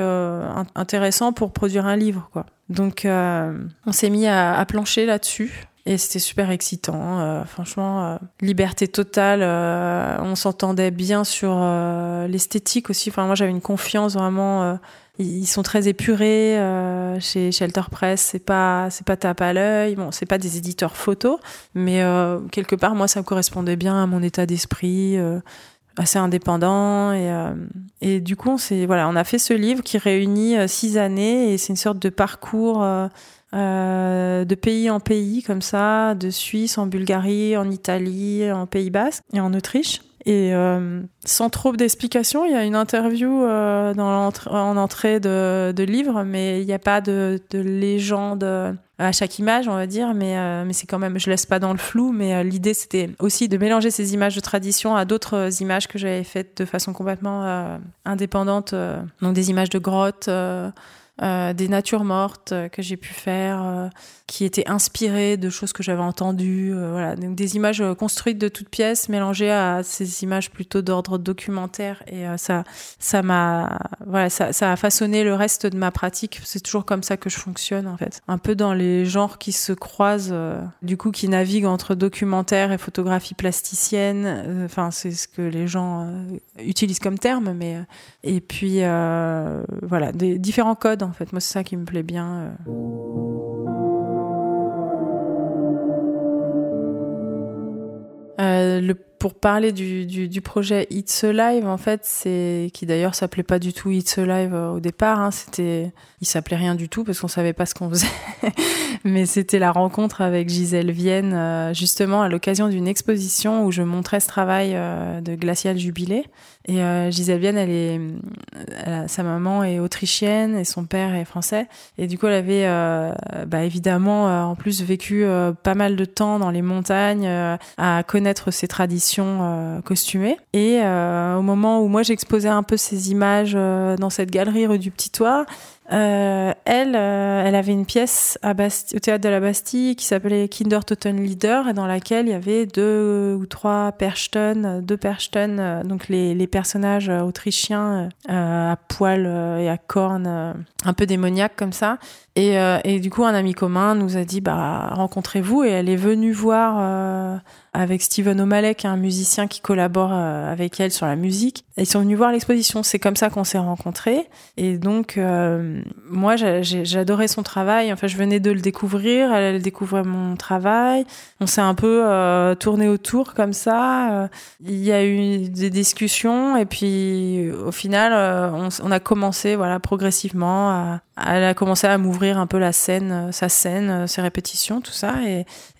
intéressant pour produire un livre. Donc, on s'est mis à plancher là-dessus. Et c'était super excitant, euh, franchement, euh, liberté totale. Euh, on s'entendait bien sur l'esthétique aussi. Enfin, moi, j'avais une confiance vraiment. ils sont très épurés chez Shelter Press. C'est pas, c'est pas tape à l'œil. Bon, c'est pas des éditeurs photos, mais quelque part, moi, ça correspondait bien à mon état d'esprit assez indépendant et, et du coup on voilà on a fait ce livre qui réunit six années et c'est une sorte de parcours euh, de pays en pays comme ça, de Suisse en Bulgarie, en Italie, en Pays Basque et en Autriche. Et euh, sans trop d'explications, il y a une interview euh, en entrée de, livre, mais il n'y a pas de, de, légende à chaque image, on va dire. Mais, mais c'est quand même, je laisse pas dans le flou. Mais l'idée, c'était aussi de mélanger ces images de tradition à d'autres images que j'avais faites de façon complètement indépendante. donc des images de grottes. Euh, des natures mortes euh, que j'ai pu faire, euh, qui étaient inspirées de choses que j'avais entendues. voilà, donc des images construites de toutes pièces mélangées à ces images plutôt d'ordre documentaire. Et ça, ça m'a, voilà, ça, ça a façonné le reste de ma pratique. C'est toujours comme ça que je fonctionne en fait, un peu dans les genres qui se croisent, du coup, qui naviguent entre documentaire et photographie plasticienne. Enfin, c'est ce que les gens utilisent comme terme, mais et puis voilà, des différents codes en fait. Moi, c'est ça qui me plaît bien. Euh. Euh, le, pour parler du, du, du, projet It's Alive, en fait, c'est qui d'ailleurs s'appelait pas du tout It's Alive euh, au départ. Hein, c'était, il s'appelait rien du tout parce qu'on savait pas ce qu'on faisait. Mais c'était la rencontre avec Gisèle Vienne, justement à l'occasion d'une exposition où je montrais ce travail de Glacial Jubilé. Et euh, Gisèle Vienne, elle est, sa maman est autrichienne et son père est français. Et du coup, elle avait, euh, bah, évidemment, euh, en plus vécu euh, pas mal de temps dans les montagnes, à connaître ses traditions costumées. Et au moment où moi j'exposais un peu ces images dans cette galerie rue du Petit Toit, euh, elle, euh, elle avait une pièce au théâtre de la Bastille qui s'appelait Kinder Toten Leader et dans laquelle il y avait deux ou trois Perchten, deux Perchten, euh, donc les, personnages autrichiens à poil et à cornes, un peu démoniaques comme ça. Et, du coup, un ami commun nous a dit bah rencontrez-vous et elle est venue voir avec Steven O'Malley, qui est un musicien qui collabore avec elle sur la musique. Ils sont venus voir l'exposition. C'est comme ça qu'on s'est rencontrés. Et donc, moi, j'adorais son travail. Enfin, je venais de le découvrir. Elle, elle découvrait mon travail. On s'est un peu euh, tourné autour comme ça. Il y a eu des discussions. Et puis, au final, on, on, a commencé, voilà, progressivement à, elle a commencé à m'ouvrir un peu la scène, sa scène, ses répétitions, tout ça.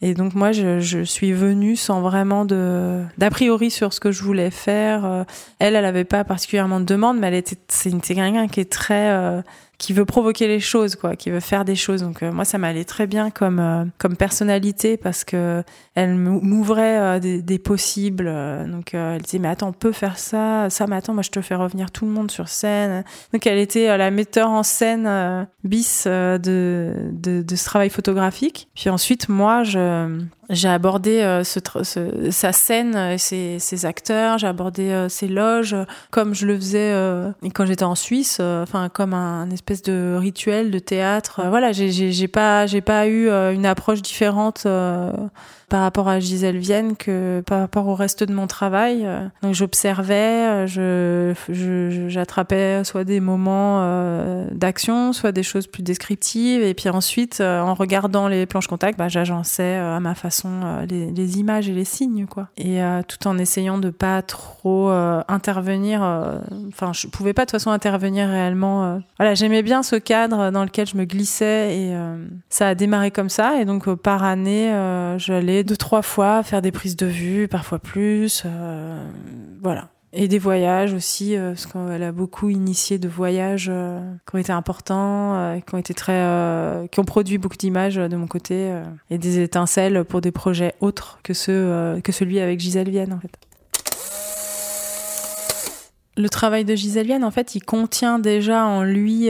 Et, donc moi, je, suis venue sans vraiment d'a priori sur ce que je voulais faire. Euh, elle, elle avait pas particulièrement de demande, mais elle était c'est quelqu'un qui est très euh, qui veut provoquer les choses, quoi, qui veut faire des choses. Donc moi, ça m'allait très bien comme comme personnalité parce que elle m'ouvrait des, des, possibles. donc elle disait mais attends, on peut faire ça, ça, mais attends, moi je te fais revenir tout le monde sur scène. Donc elle était la metteur en scène bis de, de ce travail photographique. Puis ensuite, moi, je j'ai abordé euh, ce, sa scène et ses, ses acteurs, j'ai abordé euh, ses loges comme je le faisais euh, quand j'étais en Suisse, enfin comme un, espèce de rituel de théâtre. voilà, j'ai pas j'ai pas eu une approche différente par rapport à Gisèle Vienne que par rapport au reste de mon travail. Donc j'observais, je j'attrapais soit des moments d'action, soit des choses plus descriptives, et puis ensuite en regardant les planches contact, bah, j'agençais à ma façon euh, les, images et les signes, quoi. Et euh, tout en essayant de pas trop euh, intervenir. Enfin, je pouvais pas de toute façon intervenir réellement. Voilà, j'aimais bien ce cadre dans lequel je me glissais et ça a démarré comme ça. Et donc par année, j'allais deux trois fois faire des prises de vue, parfois plus. voilà. Et des voyages aussi, euh, parce qu'elle a beaucoup initié de voyages euh, qui ont été importants, euh, qui ont été très, qui ont produit beaucoup d'images de mon côté, et des étincelles pour des projets autres que ceux que celui avec Gisèle Vienne en fait. Le travail de Gisèle en fait, il contient déjà en lui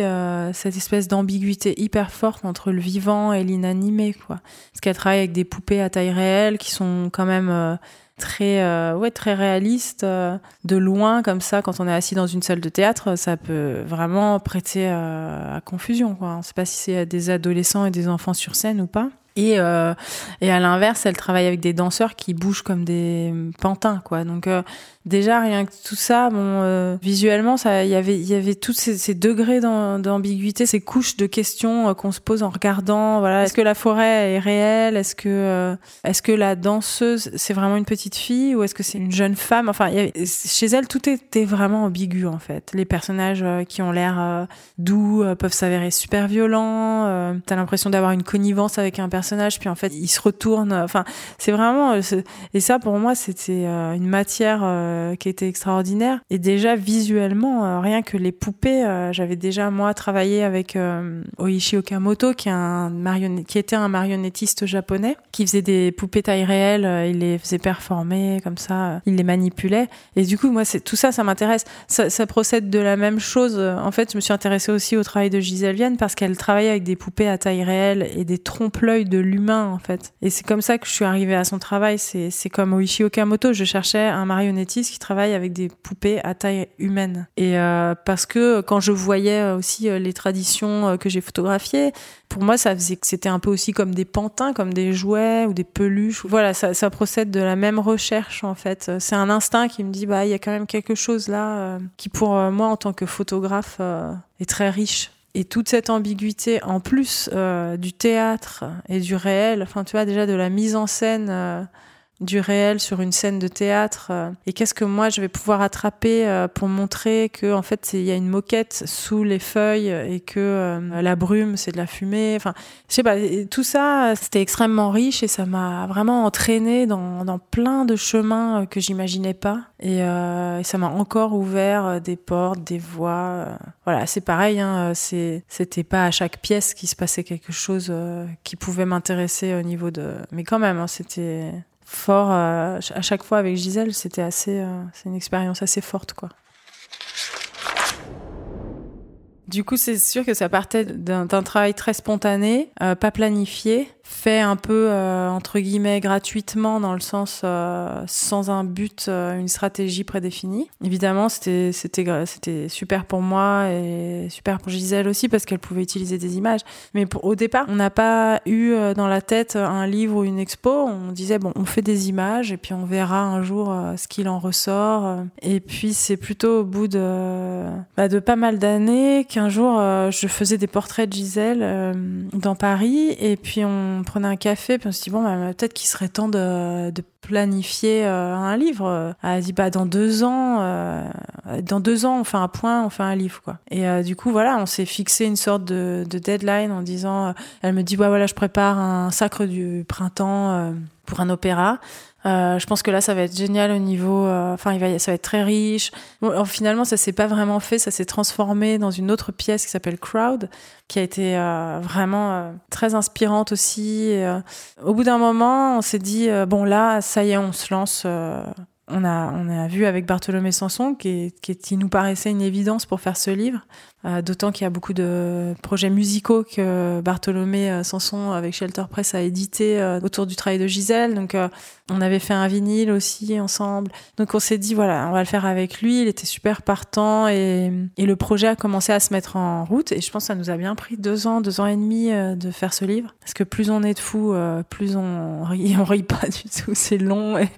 cette espèce d'ambiguïté hyper forte entre le vivant et l'inanimé, quoi. Parce qu'elle travaille avec des poupées à taille réelle qui sont quand même très euh, ouais très réaliste euh, de loin comme ça quand on est assis dans une salle de théâtre ça peut vraiment prêter euh, à confusion quoi on sait pas si c'est des adolescents et des enfants sur scène ou pas et, euh, et à l'inverse, elle travaille avec des danseurs qui bougent comme des pantins, quoi. Donc euh, déjà rien que tout ça, bon, euh, visuellement, ça, il y avait, il y avait tous ces, ces degrés d'ambiguïté, ces couches de questions euh, qu'on se pose en regardant. Voilà, est-ce que la forêt est réelle? Est-ce que, euh, est-ce que la danseuse c'est vraiment une petite fille ou est-ce que c'est une jeune femme? Enfin, y avait, chez elle, tout était vraiment ambigu en fait. Les personnages qui ont l'air doux peuvent s'avérer super violents. T'as l'impression d'avoir une connivence avec un personnage puis en fait il se retourne. Enfin, c'est vraiment euh, et ça pour moi c'était euh, une matière euh, qui était extraordinaire. Et déjà visuellement, rien que les poupées, j'avais déjà moi travaillé avec Oishi Okamoto qui est un qui était un marionnettiste japonais, qui faisait des poupées taille réelle. il les faisait performer comme ça, il les manipulait. Et du coup moi tout ça, ça m'intéresse. Ça, ça, procède de la même chose. En fait, je me suis intéressée aussi au travail de Gisèle Vienne parce qu'elle travaillait avec des poupées à taille réelle et des trompe-l'œil de l'humain en fait. Et c'est comme ça que je suis arrivée à son travail. C'est comme Oishi Okamoto, je cherchais un marionnettiste qui travaille avec des poupées à taille humaine. Et euh, parce que quand je voyais aussi euh, les traditions euh, que j'ai photographiées, pour moi ça faisait que c'était un peu aussi comme des pantins, comme des jouets ou des peluches. Voilà, ça, procède de la même recherche en fait. C'est un instinct qui me dit bah il y a quand même quelque chose là qui pour moi en tant que photographe est très riche et toute cette ambiguïté en plus euh, du théâtre et du réel, enfin tu vois déjà de la mise en scène euh, du réel sur une scène de théâtre euh, et qu'est-ce que moi je vais pouvoir attraper euh, pour montrer que en fait il y a une moquette sous les feuilles et que euh, la brume c'est de la fumée. Enfin je sais pas tout ça c'était extrêmement riche et ça m'a vraiment entraîné dans, plein de chemins que j'imaginais pas. Et, ça m'a encore ouvert des portes des voies voilà c'est pareil hein, c'était pas à chaque pièce qui se passait quelque chose qui pouvait m'intéresser au niveau de mais quand même hein, c'était fort euh, à chaque fois avec Gisèle. C'était assez, euh, c'est une expérience assez forte, quoi. Du coup, c'est sûr que ça partait d'un travail très spontané, euh, pas planifié, fait un peu euh, entre guillemets gratuitement dans le sens euh, sans un but, euh, une stratégie prédéfinie. Évidemment, c'était c'était super pour moi et super pour Gisèle aussi parce qu'elle pouvait utiliser des images. Mais pour, au départ, on n'a pas eu dans la tête un livre ou une expo. On disait bon, on fait des images et puis on verra un jour ce qu'il en ressort. Et puis c'est plutôt au bout de bah, de pas mal d'années qu'un jour je faisais des portraits de Gisèle dans Paris et puis on on prenait un café, puis on se dit, bon, bah, peut-être qu'il serait temps de, planifier euh, un livre. Elle a dit, bah, dans deux ans, euh, dans deux ans, on fait un point, on fait un livre, quoi. Et euh, du coup, voilà, on s'est fixé une sorte de, deadline en disant, elle me dit, voilà, je prépare un sacre du printemps pour un opéra. Euh, je pense que là, ça va être génial au niveau. euh, Enfin, il ça va être très riche. Bon, finalement, ça s'est pas vraiment fait. Ça s'est transformé dans une autre pièce qui s'appelle Crowd, qui a été euh, vraiment très inspirante aussi. Au bout d'un moment, on s'est dit bon là, ça y est, on se lance. on a, on a vu avec Bartholomé Sanson qui, qui, qui nous paraissait une évidence pour faire ce livre. Euh, D'autant qu'il y a beaucoup de projets musicaux que Bartholomé euh, Sanson avec Shelter Press a édité euh, autour du travail de Gisèle. Donc on avait fait un vinyle aussi ensemble. Donc on s'est dit voilà, on va le faire avec lui. Il était super partant et, le projet a commencé à se mettre en route. Et je pense que ça nous a bien pris deux ans, deux ans et demi de faire ce livre. Parce que plus on est de fous, plus on rit, on rit pas du tout. C'est long et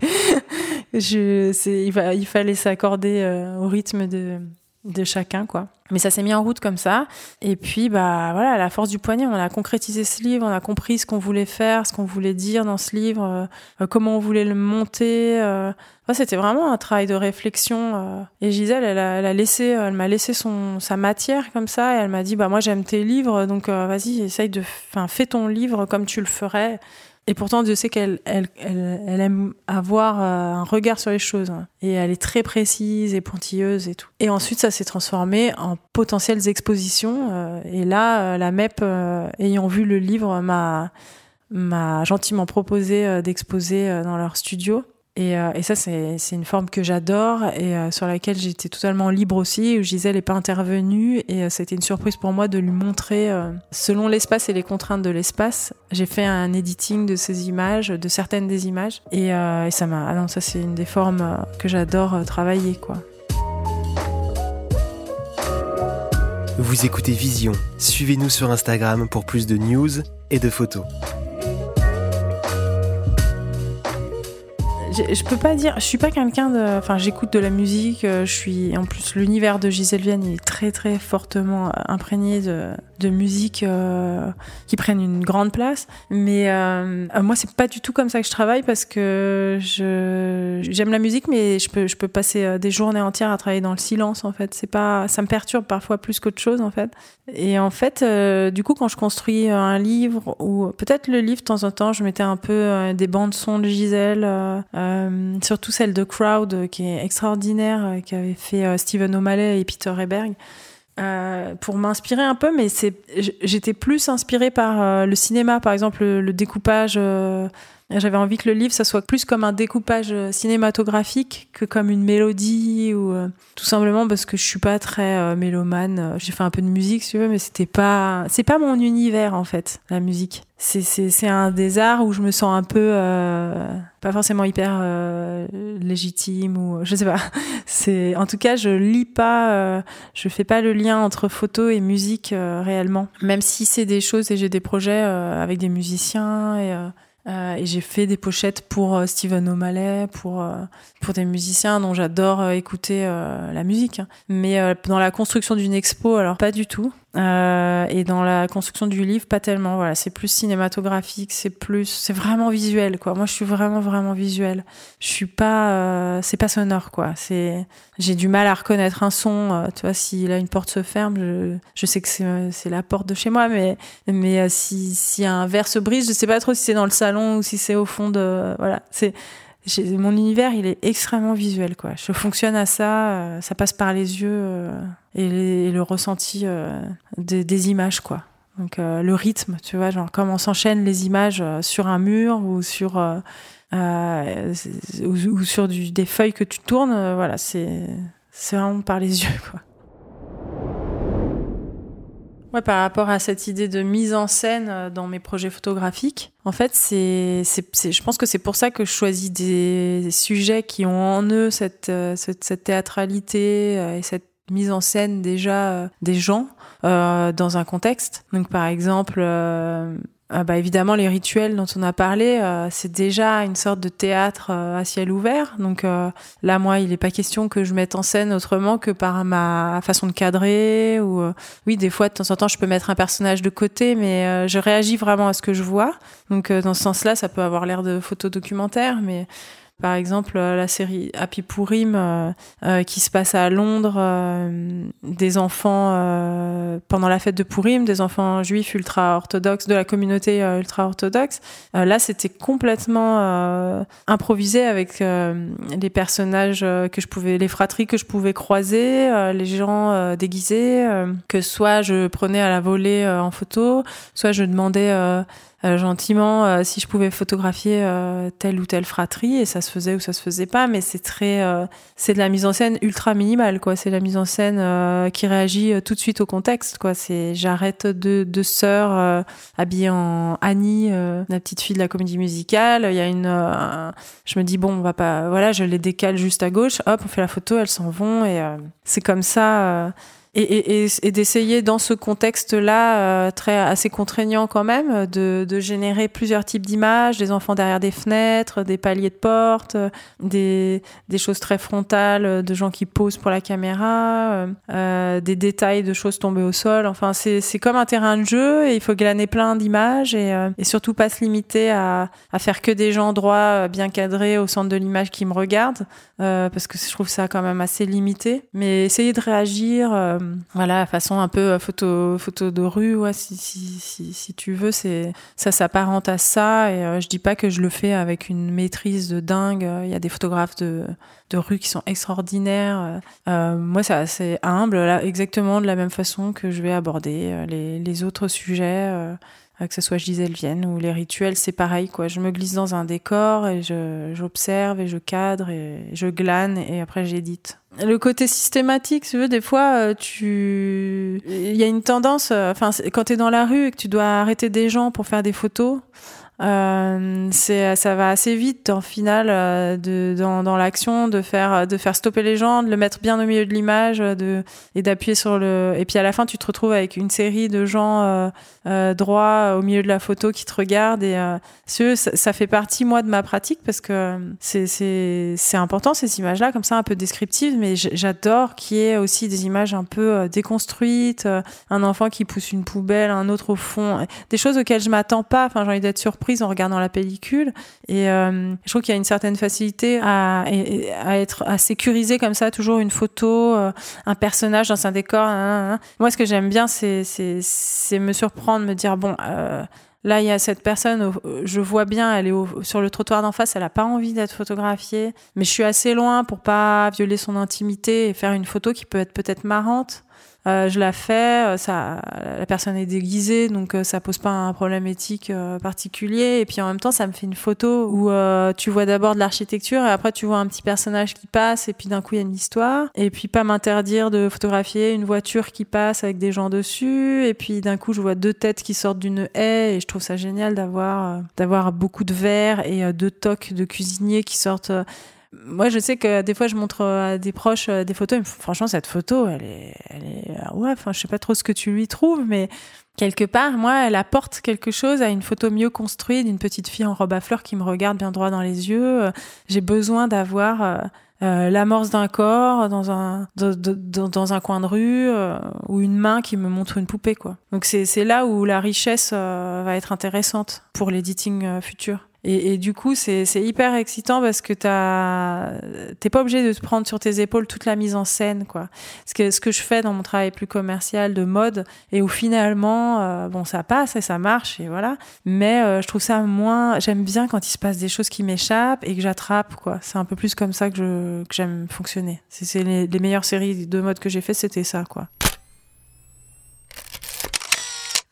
je, il, va, il fallait s'accorder au rythme de, de chacun, quoi. Mais ça s'est mis en route comme ça. Et puis, bah voilà, à la force du poignet, on a concrétisé ce livre, on a compris ce qu'on voulait faire, ce qu'on voulait dire dans ce livre, euh, euh, comment on voulait le monter. Euh. C'était vraiment un travail de réflexion. euh. Et Gisèle, elle a, elle a laissé, elle m'a laissé son sa matière comme ça, et elle m'a dit, bah moi j'aime tes livres, donc euh, vas-y, essaye de, enfin, fais ton livre comme tu le ferais. Et pourtant, Dieu sait qu'elle elle, elle, elle aime avoir euh, un regard sur les choses. hein. Et elle est très précise et pointilleuse et tout. Et ensuite, ça s'est transformé en potentielles expositions. euh, et là, euh, la MEP, ayant vu le livre, m'a gentiment proposé d'exposer dans leur studio. Et, euh, et ça, c'est une forme que j'adore et euh, sur laquelle j'étais totalement libre aussi, où Gisèle n'est pas intervenue. Et euh, c'était une surprise pour moi de lui montrer, selon l'espace et les contraintes de l'espace, j'ai fait un editing de ces images, de certaines des images. Et, ça m'a. Ah non, ça, c'est une des formes que j'adore travailler, quoi. Vous écoutez Vision. Suivez-nous sur Instagram pour plus de news et de photos. Je, peux pas dire, je suis pas quelqu'un de. Enfin, j'écoute de la musique, euh, je suis. En plus, l'univers de Gisèle Vienne, est très, très fortement euh, imprégné de, de musique euh, qui prennent une grande place. Mais euh, euh, moi, c'est pas du tout comme ça que je travaille parce que je j'aime la musique, mais je peux, je peux passer euh, des journées entières à travailler dans le silence, en fait. C'est pas. Ça me perturbe parfois plus qu'autre chose, en fait. Et en fait, euh, du coup, quand je construis un livre, ou peut-être le livre, de temps en temps, je mettais un peu euh, des bandes son de Gisèle, euh, euh, surtout celle de Crowd, euh, qui est extraordinaire, euh, qui avait fait euh, Stephen O'Malley et Peter Reberg. Euh, pour m'inspirer un peu, mais c'est, j'étais plus inspirée par euh, le cinéma, par exemple le, découpage. euh, j'avais envie que le livre, ça soit plus comme un découpage cinématographique que comme une mélodie ou tout simplement parce que je suis pas très mélomane. J'ai fait un peu de musique, si tu veux, mais c'était pas, c'est pas mon univers en fait, la musique. C'est c'est c'est un des arts où je me sens un peu pas forcément hyper légitime ou je sais pas. C'est en tout cas je lis pas, euh, je fais pas le lien entre photo et musique euh, réellement. Même si c'est des choses et j'ai des projets euh, avec des musiciens et euh, euh, j'ai fait des pochettes pour euh, Steven O'Malley, pour euh, pour des musiciens dont j'adore euh, écouter euh, la musique. Mais euh, dans la construction d'une expo, alors pas du tout. Euh, et dans la construction du livre, pas tellement. Voilà, c'est plus cinématographique, c'est plus, c'est vraiment visuel, quoi. Moi, je suis vraiment, vraiment visuel. Je suis pas, euh, c'est pas sonore, quoi. C'est, j'ai du mal à reconnaître un son. euh, tu vois, si là une porte se ferme, je, je sais que c'est, euh, la porte de chez moi, mais, mais euh, si, si un verre se brise, je sais pas trop si c'est dans le salon ou si c'est au fond de, voilà. C'est, mon univers, il est extrêmement visuel, quoi. Je fonctionne à ça, euh, ça passe par les yeux euh, et, le ressenti euh, des, images, quoi. Donc le rythme, tu vois, genre comment s'enchaînent les images sur un mur ou sur ou, sur des feuilles que tu tournes, voilà, c'est c'est vraiment par les yeux, quoi. Par rapport à cette idée de mise en scène euh, dans mes projets photographiques, en fait, c'est, c'est, je pense que c'est pour ça que je choisis des sujets qui ont en eux cette, euh, cette, cette théâtralité euh, et cette mise en scène déjà des gens euh, dans un contexte. Donc, par exemple, euh, euh, bah, évidemment, les rituels dont on a parlé, euh, c'est déjà une sorte de théâtre euh, à ciel ouvert. Donc euh, là, moi, il n'est pas question que je mette en scène autrement que par ma façon de cadrer. Ou euh, oui, des fois, de temps en temps, je peux mettre un personnage de côté, mais euh, je réagis vraiment à ce que je vois. Donc dans ce sens-là, ça peut avoir l'air de photo documentaire, mais par exemple la série Happy Purim qui se passe à Londres, des enfants pendant la fête de Purim, des enfants juifs ultra orthodoxes de la communauté ultra orthodoxe. là, c'était complètement improvisé avec les personnages que je pouvais, les fratries que je pouvais croiser, les gens déguisés, que soit je prenais à la volée en photo, soit je demandais euh, gentiment euh, si je pouvais photographier euh, telle ou telle fratrie et ça se faisait ou ça se faisait pas mais c'est très c'est de la mise en scène ultra minimale quoi. C'est la mise en scène qui réagit tout de suite au contexte quoi. C'est j'arrête deux, deux sœurs habillées en Annie la petite fille de la comédie musicale. Il y a une je me dis bon on va pas voilà je les décale juste à gauche. Hop on fait la photo elles s'en vont et c'est comme ça et, et, et d'essayer dans ce contexte-là, euh, très assez contraignant quand même, de, de générer plusieurs types d'images, des enfants derrière des fenêtres, des paliers de porte, des, des choses très frontales, de gens qui posent pour la caméra, euh, des détails de choses tombées au sol. Enfin, c'est comme un terrain de jeu et il faut glaner plein d'images et, euh, et, surtout pas se limiter à, à, faire que des gens droits, euh, bien cadrés au centre de l'image qui me regardent, parce que je trouve ça quand même assez limité. Mais essayer de réagir voilà, façon un peu euh, photo, photo de rue, si, si, si, tu veux, c'est ça s'apparente à ça. Et euh, je dis pas que je le fais avec une maîtrise de dingue. Il y a des photographes de, de rue qui sont extraordinaires. Euh, moi, c'est assez humble, exactement de la même façon que je vais aborder les, les autres sujets. Que ce soit Gisèle Vienne ou les rituels, c'est pareil quoi. Je me glisse dans un décor et j'observe et je cadre et je glane et après j'édite le côté systématique, tu veux, des fois, euh, tu, il y a une tendance, euh, enfin, quand tu es dans la rue et que tu dois arrêter des gens pour faire des photos, euh, c'est ça va assez vite en final euh, de, dans, dans l'action de faire de faire stopper les gens de le mettre bien au milieu de l'image de et d'appuyer sur le et puis à la fin tu te retrouves avec une série de gens euh, euh droits au milieu de la photo qui te regardent et ça, ça, fait partie moi de ma pratique parce que c'est c'est c'est important ces images là comme ça un peu descriptives mais j'adore qu'il y ait aussi des images un peu déconstruites un enfant qui pousse une poubelle un autre au fond des choses auxquelles je m'attends pas enfin j'ai envie d'être en regardant la pellicule. Et euh, je trouve qu'il y a une certaine facilité à, être à sécuriser comme ça toujours une photo, euh, un personnage dans un décor. Hein, hein, hein. Moi, ce que j'aime bien, c'est c'est me surprendre, me dire bon. Euh, Là, il y a cette personne, je vois bien, elle est sur le trottoir d'en face, elle n'a pas envie d'être photographiée, mais je suis assez loin pour pas violer son intimité et faire une photo qui peut être peut-être marrante. Euh, je la fais, euh, la personne est déguisée, donc euh, ça pose pas un problème éthique particulier. Et puis en même temps, ça me fait une photo où tu vois d'abord de l'architecture et après tu vois un petit personnage qui passe et puis d'un coup il y a une histoire. Et puis pas m'interdire de photographier une voiture qui passe avec des gens dessus. Et puis d'un coup je vois deux têtes qui sortent d'une haie et je trouve ça génial d'avoir d'avoir beaucoup de verre et deux tocs de cuisiniers qui sortent moi, je sais que des fois, je montre à des proches euh, des photos. franchement, cette photo, elle est, elle est, ah ouais. Enfin, je sais pas trop ce que tu lui trouves, mais quelque part, moi, elle apporte quelque chose à une photo mieux construite d'une petite fille en robe à fleurs qui me regarde bien droit dans les yeux. Euh, j'ai besoin d'avoir euh, euh, l'amorce d'un corps dans un dans, un coin de rue euh, ou une main qui me montre une poupée quoi. Donc c'est c'est là où la richesse va être intéressante pour l'editing futur. Et, du coup, c'est hyper excitant parce que t'es pas obligé de te prendre sur tes épaules toute la mise en scène, quoi. Ce que, ce que je fais dans mon travail plus commercial de mode et où finalement, euh, bon, ça passe et ça marche et voilà. Mais euh, je trouve ça moins. J'aime bien quand il se passe des choses qui m'échappent et que j'attrape, quoi. C'est un peu plus comme ça que j'aime fonctionner. C'est les, les meilleures séries de mode que j'ai fait, c'était ça, quoi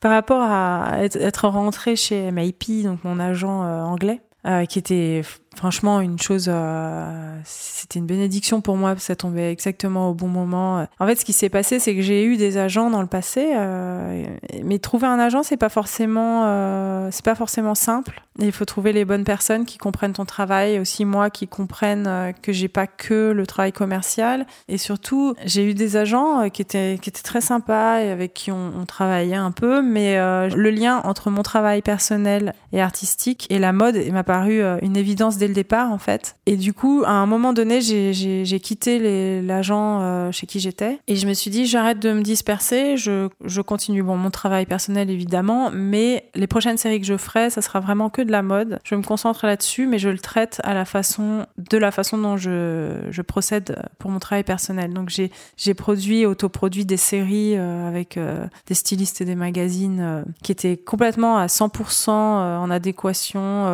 par rapport à être rentré chez MIP, donc mon agent euh, anglais, euh, qui était franchement une chose euh, c'était une bénédiction pour moi ça tombait exactement au bon moment. En fait ce qui s'est passé c'est que j'ai eu des agents dans le passé euh, mais trouver un agent c'est pas forcément euh, c'est pas forcément simple. Il faut trouver les bonnes personnes qui comprennent ton travail aussi moi qui comprennent que j'ai pas que le travail commercial. Et surtout j'ai eu des agents qui étaient qui étaient très sympas et avec qui on, on travaillait un peu mais le lien entre mon travail personnel et artistique et la mode m'a paru une évidence le départ en fait. Et du coup, à un moment donné, j'ai quitté l'agent euh, chez qui j'étais et je me suis dit j'arrête de me disperser, je, continue bon mon travail personnel évidemment, mais les prochaines séries que je ferai, ça sera vraiment que de la mode. Je me concentre là-dessus, mais je le traite à la façon de la façon dont je, procède pour mon travail personnel. Donc j'ai j'ai produit, autoproduit des séries euh, avec euh, des stylistes et des magazines qui étaient complètement à 100% en adéquation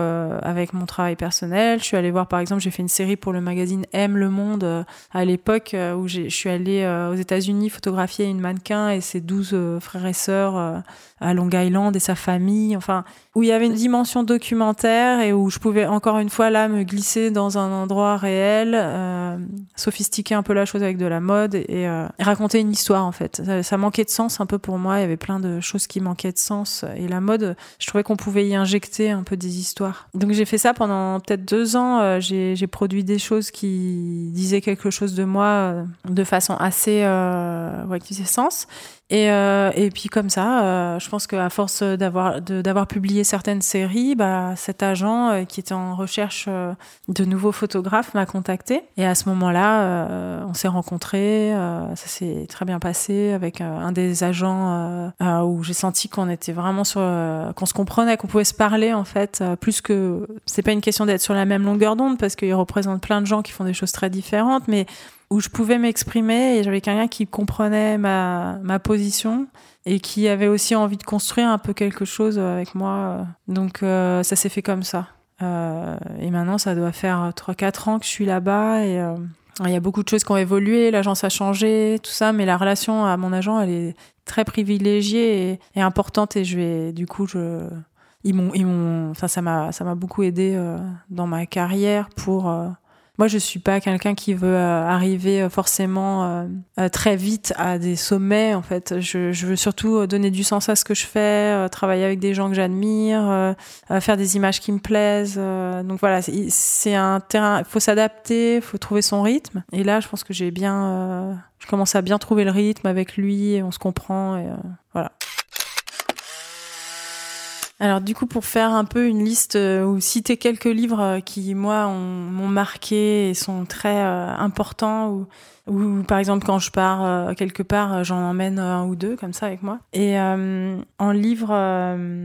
avec mon travail personnel. Je suis allée voir, par exemple, j'ai fait une série pour le magazine M Le Monde euh, à l'époque euh, où je suis allée euh, aux États-Unis photographier une mannequin et ses 12 frères et sœurs à Long Island et sa famille. Enfin, où il y avait une dimension documentaire et où je pouvais encore une fois là me glisser dans un endroit réel, euh, sophistiquer un peu la chose avec de la mode et, euh, raconter une histoire en fait. Ça, manquait de sens un peu pour moi, il y avait plein de choses qui manquaient de sens et la mode, je trouvais qu'on pouvait y injecter un peu des histoires. Donc j'ai fait ça pendant peut-être deux ans, euh, j'ai produit des choses qui disaient quelque chose de moi euh, de façon assez euh, ouais, qui faisait sens et, euh, et puis comme ça, euh, je pense qu'à force d'avoir d'avoir publié certaines séries, bah, cet agent euh, qui était en recherche euh, de nouveaux photographes m'a contacté. Et à ce moment-là, euh, on s'est rencontrés. ça s'est très bien passé avec un des agents où j'ai senti qu'on était vraiment sur, qu'on se comprenait, qu'on pouvait se parler en fait. plus que c'est pas une question d'être sur la même longueur d'onde parce qu'il représente plein de gens qui font des choses très différentes, mais où je pouvais m'exprimer et j'avais quelqu'un qui comprenait ma, ma position et qui avait aussi envie de construire un peu quelque chose avec moi. Donc euh, ça s'est fait comme ça. Euh, et maintenant, ça doit faire 3-4 ans que je suis là-bas et euh, il y a beaucoup de choses qui ont évolué, l'agence a changé, tout ça, mais la relation à mon agent, elle est très privilégiée et, et importante et je vais, du coup, je, ils m'ont, ils m'ont, enfin, ça m'a, ça m'a beaucoup aidé euh, dans ma carrière pour euh, moi, je suis pas quelqu'un qui veut euh, arriver euh, forcément euh, très vite à des sommets. En fait, je, veux surtout donner du sens à ce que je fais, travailler avec des gens que j'admire, faire des images qui me plaisent. donc voilà, c'est un terrain. Il faut s'adapter, il faut trouver son rythme. Et là, je pense que j'ai bien, je commence à bien trouver le rythme avec lui, et on se comprend. Voilà. Alors du coup, pour faire un peu une liste euh, ou citer quelques livres euh, qui moi m'ont marqué et sont très euh, importants ou, ou par exemple quand je pars quelque part, j'en emmène un ou deux comme ça avec moi. Et en livre,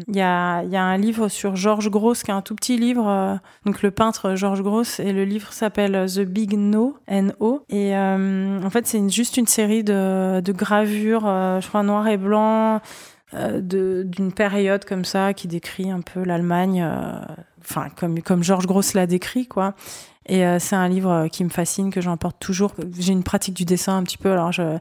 il y a, y, a, un livre sur Georges Gross qui est un tout petit livre, donc le peintre Georges Gross et le livre s'appelle The Big No, N-O. Et en fait c'est juste une série de, de gravures, je crois noir et blanc d'une période comme ça qui décrit un peu l'Allemagne, euh, enfin comme comme Georges Gross l'a décrit quoi. Et euh, c'est un livre qui me fascine, que j'emporte toujours. J'ai une pratique du dessin un petit peu, alors je,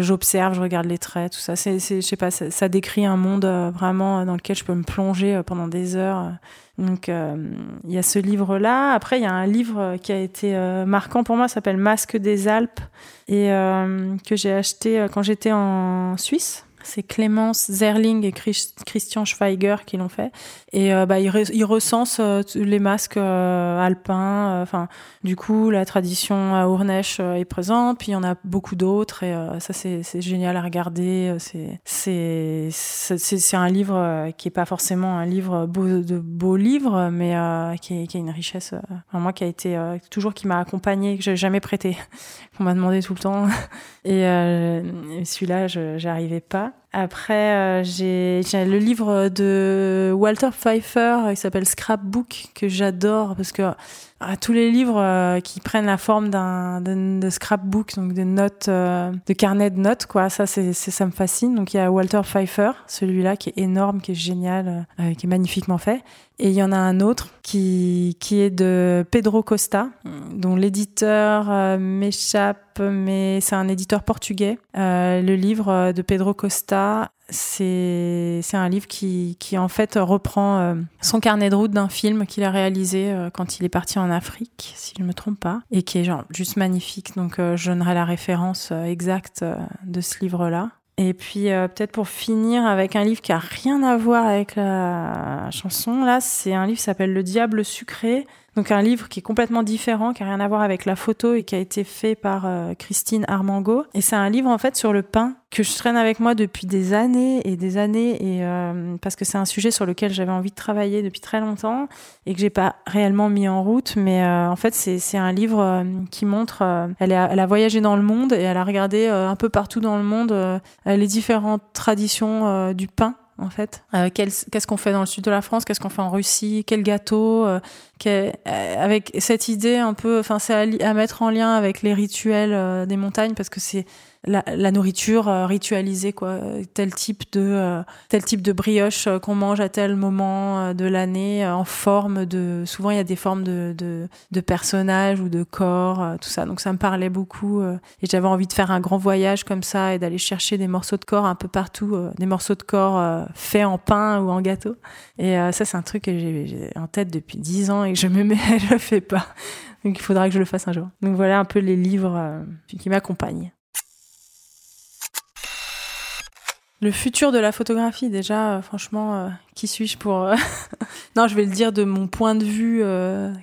j'observe, je, je, regarde les traits, tout ça. C'est, je sais pas, ça, ça, décrit un monde vraiment dans lequel je peux me plonger pendant des heures. Donc il y a ce livre-là. Après il y a un livre qui a été marquant pour moi, s'appelle Masque des Alpes et que j'ai acheté quand j'étais en Suisse c'est Clémence Zerling et Christian Schweiger qui l'ont fait. Et euh, bah, ils, recensent euh, les masques euh, alpins. Enfin, du coup, la tradition à Ournèche est présente. Puis il y en a beaucoup d'autres. Et ça, c'est génial à regarder. C'est un livre qui est pas forcément un livre de beaux livres, mais qui, a une richesse. moi, qui a été toujours qui m'a accompagné, que j'ai jamais prêté, qu'on m'a demandé tout le temps. Et celui-là, je j'arrivais pas. Après, euh, j'ai le livre de Walter Pfeiffer, il s'appelle Scrapbook, que j'adore parce que à tous les livres euh, qui prennent la forme d'un de, scrapbook, donc de notes, euh, de carnet de notes, quoi. Ça, c'est ça me fascine. Donc il y a Walter Pfeiffer, celui-là qui est énorme, qui est génial, qui est magnifiquement fait. Et il y en a un autre qui qui est de Pedro Costa, dont l'éditeur m'échappe, mais c'est un éditeur portugais. le livre de Pedro Costa c'est un livre qui qui en fait reprend euh, son carnet de route d'un film qu'il a réalisé euh, quand il est parti en Afrique si je me trompe pas et qui est genre juste magnifique donc euh, je donnerai la référence exacte de ce livre là et puis peut-être pour finir avec un livre qui a rien à voir avec la chanson là c'est un livre qui s'appelle Le diable sucré Donc un livre qui est complètement différent, qui a rien à voir avec la photo et qui a été fait par euh, Christine Armango. Et c'est un livre en fait sur le pain que je traîne avec moi depuis des années et des années et euh, parce que c'est un sujet sur lequel j'avais envie de travailler depuis très longtemps et que j'ai pas réellement mis en route. Mais euh, en fait c'est un livre qui montre, elle, a, elle a voyagé dans le monde et elle a regardé un peu partout dans le monde les différentes traditions du pain en fait. Euh, qu'est-ce qu'on fait dans le sud de la France? Qu'est-ce qu'on fait en Russie? Quel gâteau euh, euh, Avec cette idée un peu, enfin, c'est à, à, mettre en lien avec les rituels des montagnes parce que c'est la, la, nourriture euh, ritualisée quoi. Tel type de euh, tel type de brioche euh, qu'on mange à tel moment de l'année en forme de souvent il y a des formes de, de, de personnages ou de corps tout ça. Donc ça me parlait beaucoup et j'avais envie de faire un grand voyage comme ça et d'aller chercher des morceaux de corps un peu partout des morceaux de corps faits en pain ou en gâteau. Et ça c'est un truc que j'ai en tête depuis dix ans et je me mets je le fais pas. Donc il faudra que je le fasse un jour. Donc voilà un peu les livres qui m'accompagnent Le futur de la photographie, déjà, euh, franchement, euh, qui suis-je pour... Euh, non, je vais le dire de mon point de vue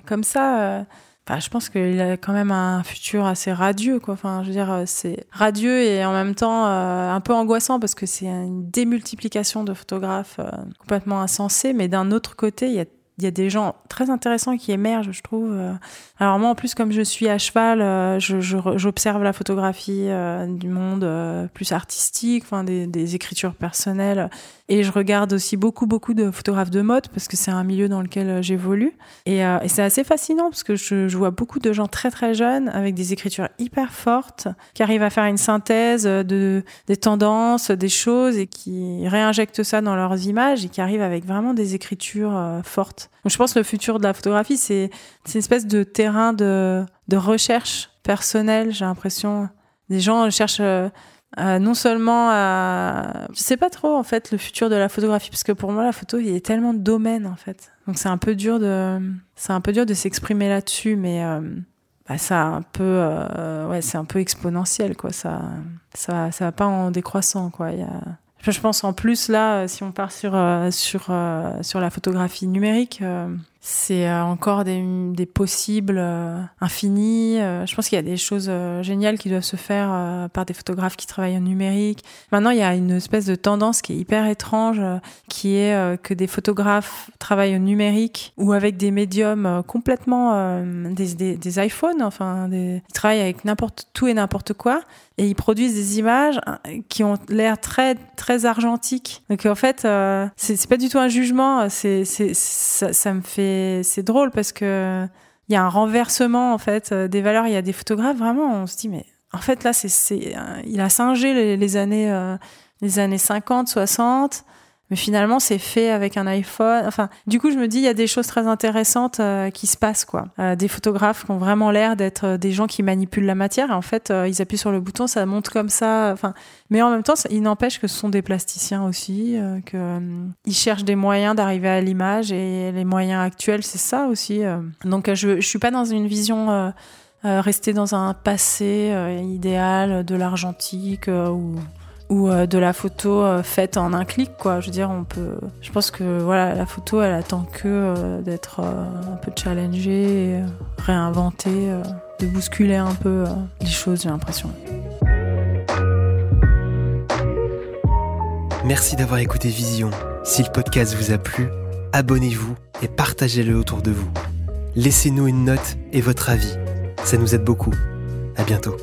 comme ça. Enfin, je pense qu'il a quand même un futur assez radieux, quoi. Enfin, je veux dire, c'est radieux et en même temps un peu angoissant parce que c'est une démultiplication de photographes complètement insensée. Mais d'un autre côté, il y a il y a des gens très intéressants qui émergent, je trouve. Euh. Alors moi, en plus, comme je suis à cheval, euh, j'observe la photographie euh, du monde plus artistique, enfin des, des, écritures personnelles, et je regarde aussi beaucoup, beaucoup de photographes de mode parce que c'est un milieu dans lequel j'évolue. Et, et c'est assez fascinant parce que je, je, vois beaucoup de gens très très jeunes avec des écritures hyper fortes qui arrivent à faire une synthèse de des tendances, des choses et qui réinjectent ça dans leurs images et qui arrivent avec vraiment des écritures fortes. Je pense que le futur de la photographie, c'est une espèce de terrain de, recherche personnelle, j'ai l'impression. Des gens cherchent euh, non seulement à... Je sais pas trop, en fait, le futur de la photographie, parce que pour moi, la photo, il y a tellement de domaines, en fait. Donc c'est un peu dur de... C'est un peu dur de s'exprimer là-dessus, mais... Euh, bah, ça euh, c'est un peu exponentiel quoi ça ça ça va pas en décroissant quoi je pense en plus là, si on part sur euh, sur euh, sur la photographie numérique, euh, c'est euh, encore des, possibles euh, infinis. Euh, je pense qu'il y a des choses géniales qui doivent se faire par des photographes qui travaillent en numérique. Maintenant, il y a une espèce de tendance qui est hyper étrange, qui est que des photographes travaillent au numérique ou avec des médiums complètement des, iPhones. Enfin, ils travaillent avec n'importe tout et n'importe quoi et ils produisent des images qui ont l'air très très argentiques. Donc en fait, c'est pas du tout un jugement. C'est ça me fait c'est drôle parce que il y a un renversement en fait euh, des valeurs. Il y a des photographes vraiment, on se dit mais en fait là c'est il a singé les, années euh, les années 50, 60 mais finalement c'est fait avec un iPhone. Enfin, du coup, je me dis il y a des choses très intéressantes euh, qui se passent quoi. Euh, des photographes qui ont vraiment l'air d'être euh, des gens qui manipulent la matière et en fait ils appuient sur le bouton, ça monte comme ça. Enfin, mais en même temps, il n'empêche que ce sont des plasticiens aussi, que ils cherchent des moyens d'arriver à l'image et les moyens actuels c'est ça aussi. Donc je je suis pas dans une vision rester dans un passé idéal de l'argentique ou ou euh, de la photo euh, faite en un clic quoi je veux dire on peut je pense que voilà la photo elle attend que euh, d'être un peu challengée réinventée de bousculer un peu les choses j'ai l'impression Merci d'avoir écouté Vision. Si le podcast vous a plu, abonnez-vous et partagez-le autour de vous. Laissez-nous une note et votre avis. Ça nous aide beaucoup. À bientôt.